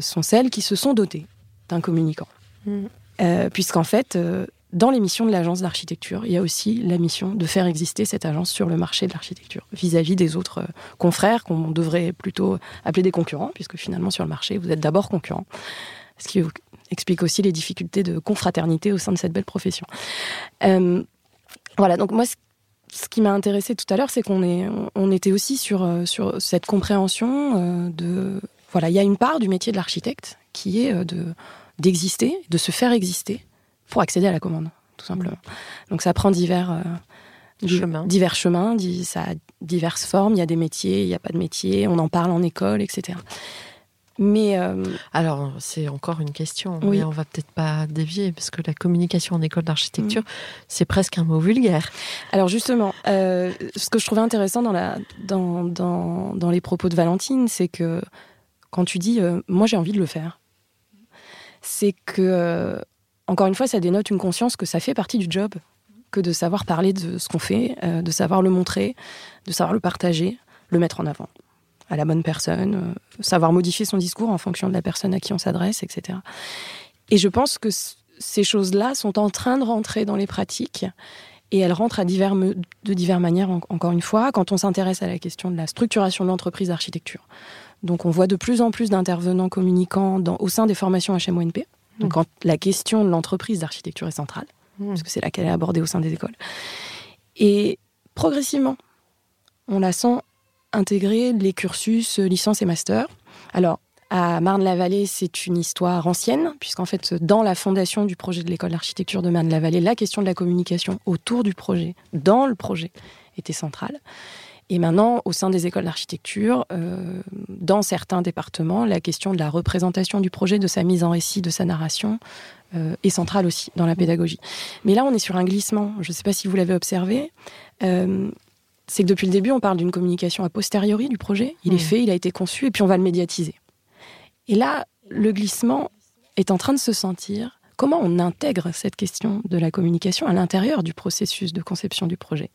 sont celles qui se sont dotées d'un communicant. Mm. Puisqu'en fait, dans les missions de l'agence d'architecture, il y a aussi la mission de faire exister cette agence sur le marché de l'architecture, vis-à-vis des autres euh, confrères qu'on devrait plutôt appeler des concurrents, puisque finalement sur le marché, vous êtes d'abord concurrent. Ce qui explique aussi les difficultés de confraternité au sein de cette belle profession. Euh, voilà, donc moi, ce qui m'a intéressé tout à l'heure, c'est qu'on était aussi sur, euh, sur cette compréhension de... Voilà, il y a une part du métier de l'architecte qui est de d'exister, de se faire exister, pour accéder à la commande, tout simplement. Donc ça prend divers, euh, chemins. divers chemins, ça a diverses formes. Il y a des métiers, il n'y a pas de métiers, on en parle en école, etc. Mais euh, alors c'est encore une question, oui. mais on va peut-être pas dévier parce que la communication en école d'architecture, mm. c'est presque un mot vulgaire. Alors justement, euh, ce que je trouvais intéressant dans, la, dans, dans, dans les propos de Valentine, c'est que quand tu dis moi j'ai envie de le faire, c'est que encore une fois, ça dénote une conscience que ça fait partie du job, que de savoir parler de ce qu'on fait, euh, de savoir le montrer, de savoir le partager, le mettre en avant à la bonne personne, euh, savoir modifier son discours en fonction de la personne à qui on s'adresse, etc. Et je pense que ces choses-là sont en train de rentrer dans les pratiques et elles rentrent de diverses manières, encore une fois, quand on s'intéresse à la question de la structuration de l'entreprise d'architecture. Donc on voit de plus en plus d'intervenants communicants au sein des formations HMONP, donc, quand la question de l'entreprise d'architecture est centrale, mmh. parce que c'est là qu'elle est abordée au sein des écoles. Et progressivement, on la sent intégrer les cursus licence et master. Alors, à Marne-la-Vallée, c'est une histoire ancienne, puisqu'en fait, dans la fondation du projet de l'école d'architecture de Marne-la-Vallée, la question de la communication autour du projet, dans le projet, était centrale. Et maintenant, au sein des écoles d'architecture, euh, dans certains départements, la question de la représentation du projet, de sa mise en récit, de sa narration, euh, est centrale aussi dans la pédagogie. Mais là, on est sur un glissement. Je ne sais pas si vous l'avez observé. Euh, c'est que depuis le début, on parle d'une communication a posteriori du projet. Il est mmh. fait, il a été conçu, et puis on va le médiatiser. Et là, le glissement est en train de se sentir comment on intègre cette question de la communication à l'intérieur du processus de conception du projet?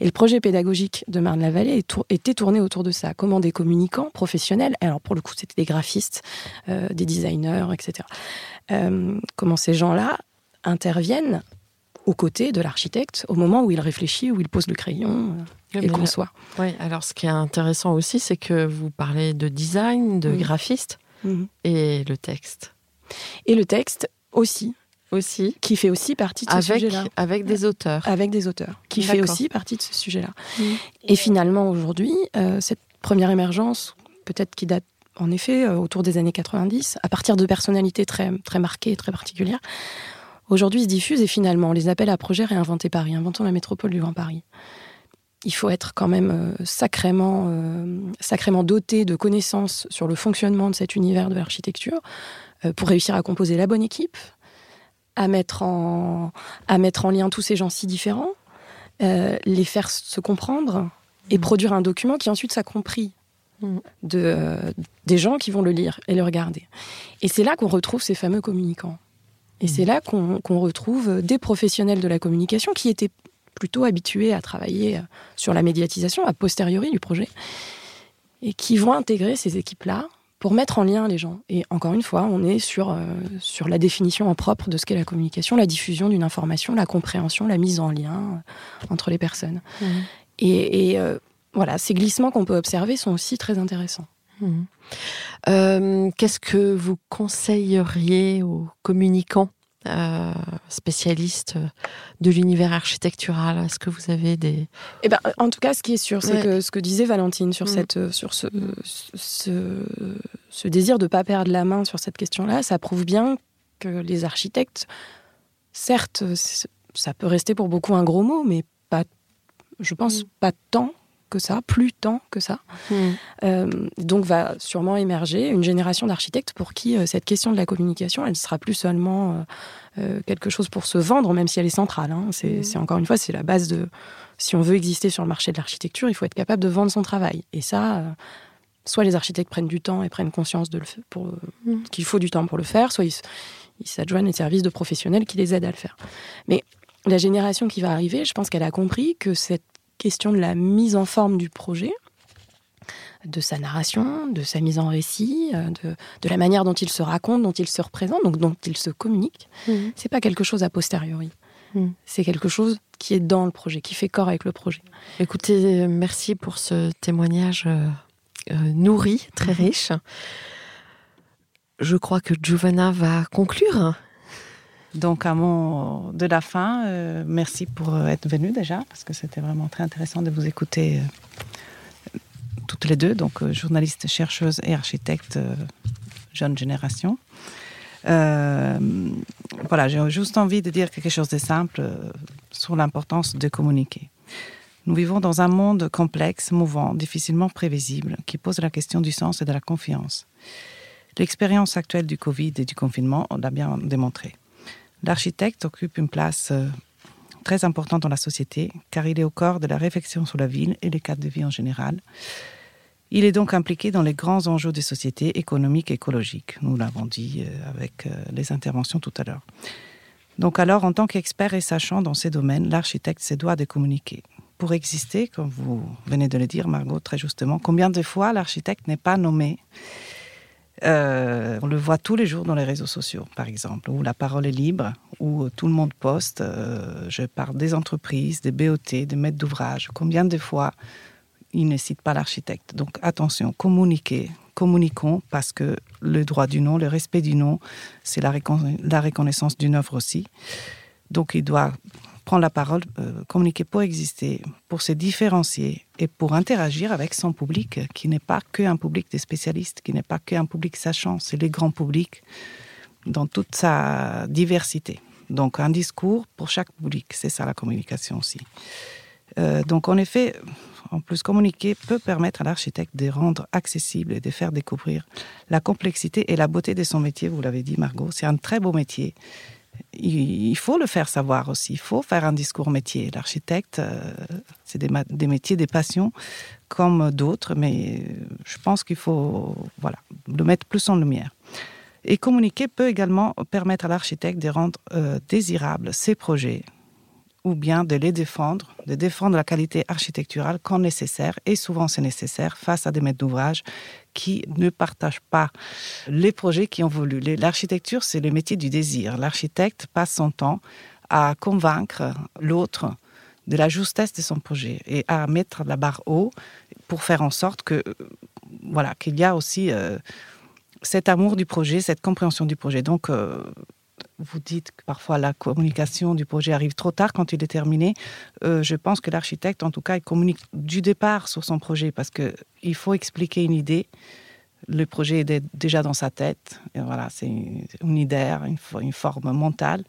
Et le projet pédagogique de Marne-la-Vallée était tourné autour de ça. Comment des communicants professionnels, alors pour le coup c'était des graphistes, euh, des designers, etc. Euh, comment ces gens-là interviennent aux côtés de l'architecte au moment où il réfléchit, où il pose le crayon et conçoit? Oui, alors ce qui est intéressant aussi, c'est que vous parlez de design, de graphiste mhm. et le texte. Et le texte, aussi. Aussi. Qui fait aussi partie de ce sujet-là. Avec des auteurs. Avec des auteurs. Qui fait aussi partie de ce sujet-là. Et finalement, aujourd'hui, euh, cette première émergence, peut-être qui date en effet euh, autour des années 90, à partir de personnalités très, très marquées, très particulières, aujourd'hui se diffuse et finalement, les appels à projets réinventer Paris, inventons la métropole du Grand Paris. Il faut être quand même euh, sacrément, sacrément doté de connaissances sur le fonctionnement de cet univers de l'architecture euh, pour réussir à composer la bonne équipe, à mettre en, à mettre en lien tous ces gens si différents, euh, les faire se comprendre et mmh. produire un document qui ensuite soit compris mmh. de, euh, des gens qui vont le lire et le regarder. Et c'est là qu'on retrouve ces fameux communicants. Et c'est mmh. là qu'on retrouve des professionnels de la communication qui étaient plutôt habitués à travailler sur la médiatisation a posteriori du projet et qui vont intégrer ces équipes-là pour mettre en lien les gens. Et encore une fois, on est sur, euh, sur la définition en propre de ce qu'est la communication, la diffusion d'une information, la compréhension, la mise en lien euh, entre les personnes. Mmh. Et, euh, voilà, ces glissements qu'on peut observer sont aussi très intéressants. Mmh. Qu'est-ce que vous conseilleriez aux communicants? Euh, spécialiste de l'univers architectural Est-ce que vous avez des... Eh ben, en tout cas, ce qui est sûr, c'est que ce que disait Valentine sur, mm. cette, euh, sur ce, ce, ce, désir de ne pas perdre la main sur cette question-là, ça prouve bien que les architectes, certes, ça peut rester pour beaucoup un gros mot, mais pas, je pense, mm. pas tant que ça, plus tant que ça. Hmm. Euh, donc va sûrement émerger une génération d'architectes pour qui euh, cette question de la communication, elle ne sera plus seulement euh, quelque chose pour se vendre, même si elle est centrale. Hein. Hmm. C'est encore une fois, c'est la base de... Si on veut exister sur le marché de l'architecture, il faut être capable de vendre son travail. Et ça, soit les architectes prennent du temps et prennent conscience de le pour hmm. qu'il faut du temps pour le faire, soit ils, ils s'adjoignent les services de professionnels qui les aident à le faire. Mais la génération qui va arriver, je pense qu'elle a compris que cette question de la mise en forme du projet, de sa narration, de sa mise en récit, euh, de, la manière dont il se raconte, dont il se représente, donc dont il se communique. Mhm. C'est pas quelque chose a posteriori. Mhm. C'est quelque chose qui est dans le projet, qui fait corps avec le projet. Écoutez, merci pour ce témoignage euh, euh, nourri, très mhm. riche. Je crois que Giovanna va conclure. Donc, à mon de la fin, euh, merci pour euh, être venu déjà, parce que c'était vraiment très intéressant de vous écouter euh, toutes les deux, donc journaliste, chercheuse et architecte jeune génération. voilà, j'ai juste envie de dire quelque chose de simple sur l'importance de communiquer. Nous vivons dans un monde complexe, mouvant, difficilement prévisible, qui pose la question du sens et de la confiance. L'expérience actuelle du Covid et du confinement l'a bien démontré. L'architecte occupe une place euh, très importante dans la société, car il est au corps de la réflexion sur la ville et les cadres de vie en général. Il est donc impliqué dans les grands enjeux des sociétés économiques et écologiques. Nous l'avons dit euh, avec euh, les interventions tout à l'heure. Donc alors, en tant qu'expert et sachant dans ces domaines, l'architecte se doit de communiquer. Pour exister, comme vous venez de le dire, Margot, très justement, combien de fois l'architecte n'est pas nommé? Euh, on le voit tous les jours dans les réseaux sociaux, par exemple, où la parole est libre, où tout le monde poste. Euh, je parle des entreprises, des BOT, des maîtres d'ouvrage. Combien de fois ils ne citent pas l'architecte Donc attention, communiquez, communiquons, parce que le droit du nom, le respect du nom, c'est la, la reconnaissance d'une œuvre aussi. Donc il doit prendre la parole, euh, communiquer pour exister, pour se différencier et pour interagir avec son public, qui n'est pas qu'un public de spécialistes, qui n'est pas qu'un public sachant, c'est le grand public dans toute sa diversité. Donc un discours pour chaque public, c'est ça la communication aussi. Euh, donc en effet, en plus, communiquer peut permettre à l'architecte de rendre accessible et de faire découvrir la complexité et la beauté de son métier. Vous l'avez dit, Margot, c'est un très beau métier il faut le faire savoir aussi. Il faut faire un discours métier. L'architecte, euh, c'est des, métiers, des passions comme d'autres, mais je pense qu'il faut voilà, le mettre plus en lumière. Et communiquer peut également permettre à l'architecte de rendre euh, désirables ses projets, ou bien de les défendre, de défendre la qualité architecturale quand nécessaire, et souvent c'est nécessaire, face à des maîtres d'ouvrage qui ne partagent pas les projets qui ont voulu. L'architecture, c'est le métier du désir. L'architecte passe son temps à convaincre l'autre de la justesse de son projet et à mettre la barre haut pour faire en sorte que voilà qu'il y a aussi euh, cet amour du projet, cette compréhension du projet. Donc euh, vous dites que parfois la communication du projet arrive trop tard quand il est terminé. Euh, je pense que l'architecte, en tout cas, il communique du départ sur son projet parce qu'il faut expliquer une idée. Le projet est déjà dans sa tête. Et voilà, c'est une idée, une, forme mentale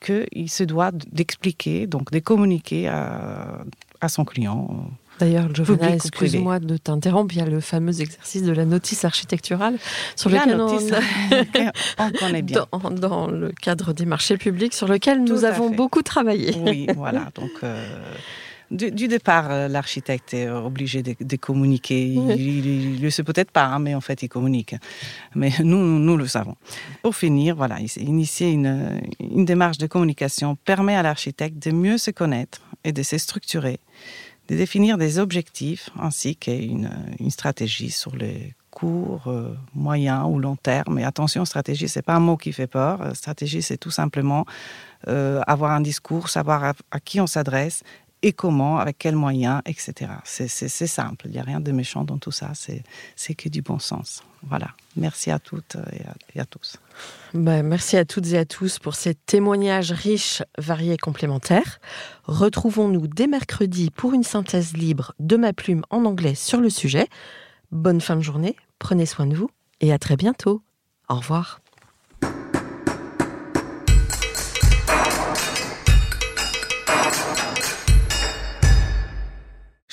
qu'il se doit d'expliquer, donc de communiquer à son client D'ailleurs, Giovanna, excuse-moi de t'interrompre, il y a le fameux exercice de la notice architecturale sur lequel on, connaît bien. Dans, le cadre des marchés publics sur lequel nous avons beaucoup travaillé. Oui, voilà. Donc, euh, du, départ, euh, l'architecte est obligé de, communiquer. Il ne le sait peut-être pas, hein, mais en fait, il communique. Mais nous, nous le savons. Pour finir, voilà, initier une, une démarche de communication permet à l'architecte de mieux se connaître et de se structurer de définir des objectifs ainsi qu'une une stratégie sur les court, moyen ou long terme. Mais attention, stratégie, c'est pas un mot qui fait peur. Stratégie, c'est tout simplement avoir un discours, savoir à qui on s'adresse et comment, avec quels moyens, etc. C'est simple, il n'y a rien de méchant dans tout ça, c'est que du bon sens. Voilà, merci à toutes et à, tous. Ben, merci à toutes et à tous pour ces témoignages riches, variés et complémentaires. Retrouvons-nous dès mercredi pour une synthèse libre de ma plume en anglais sur le sujet. Bonne fin de journée, prenez soin de vous et à très bientôt. Au revoir.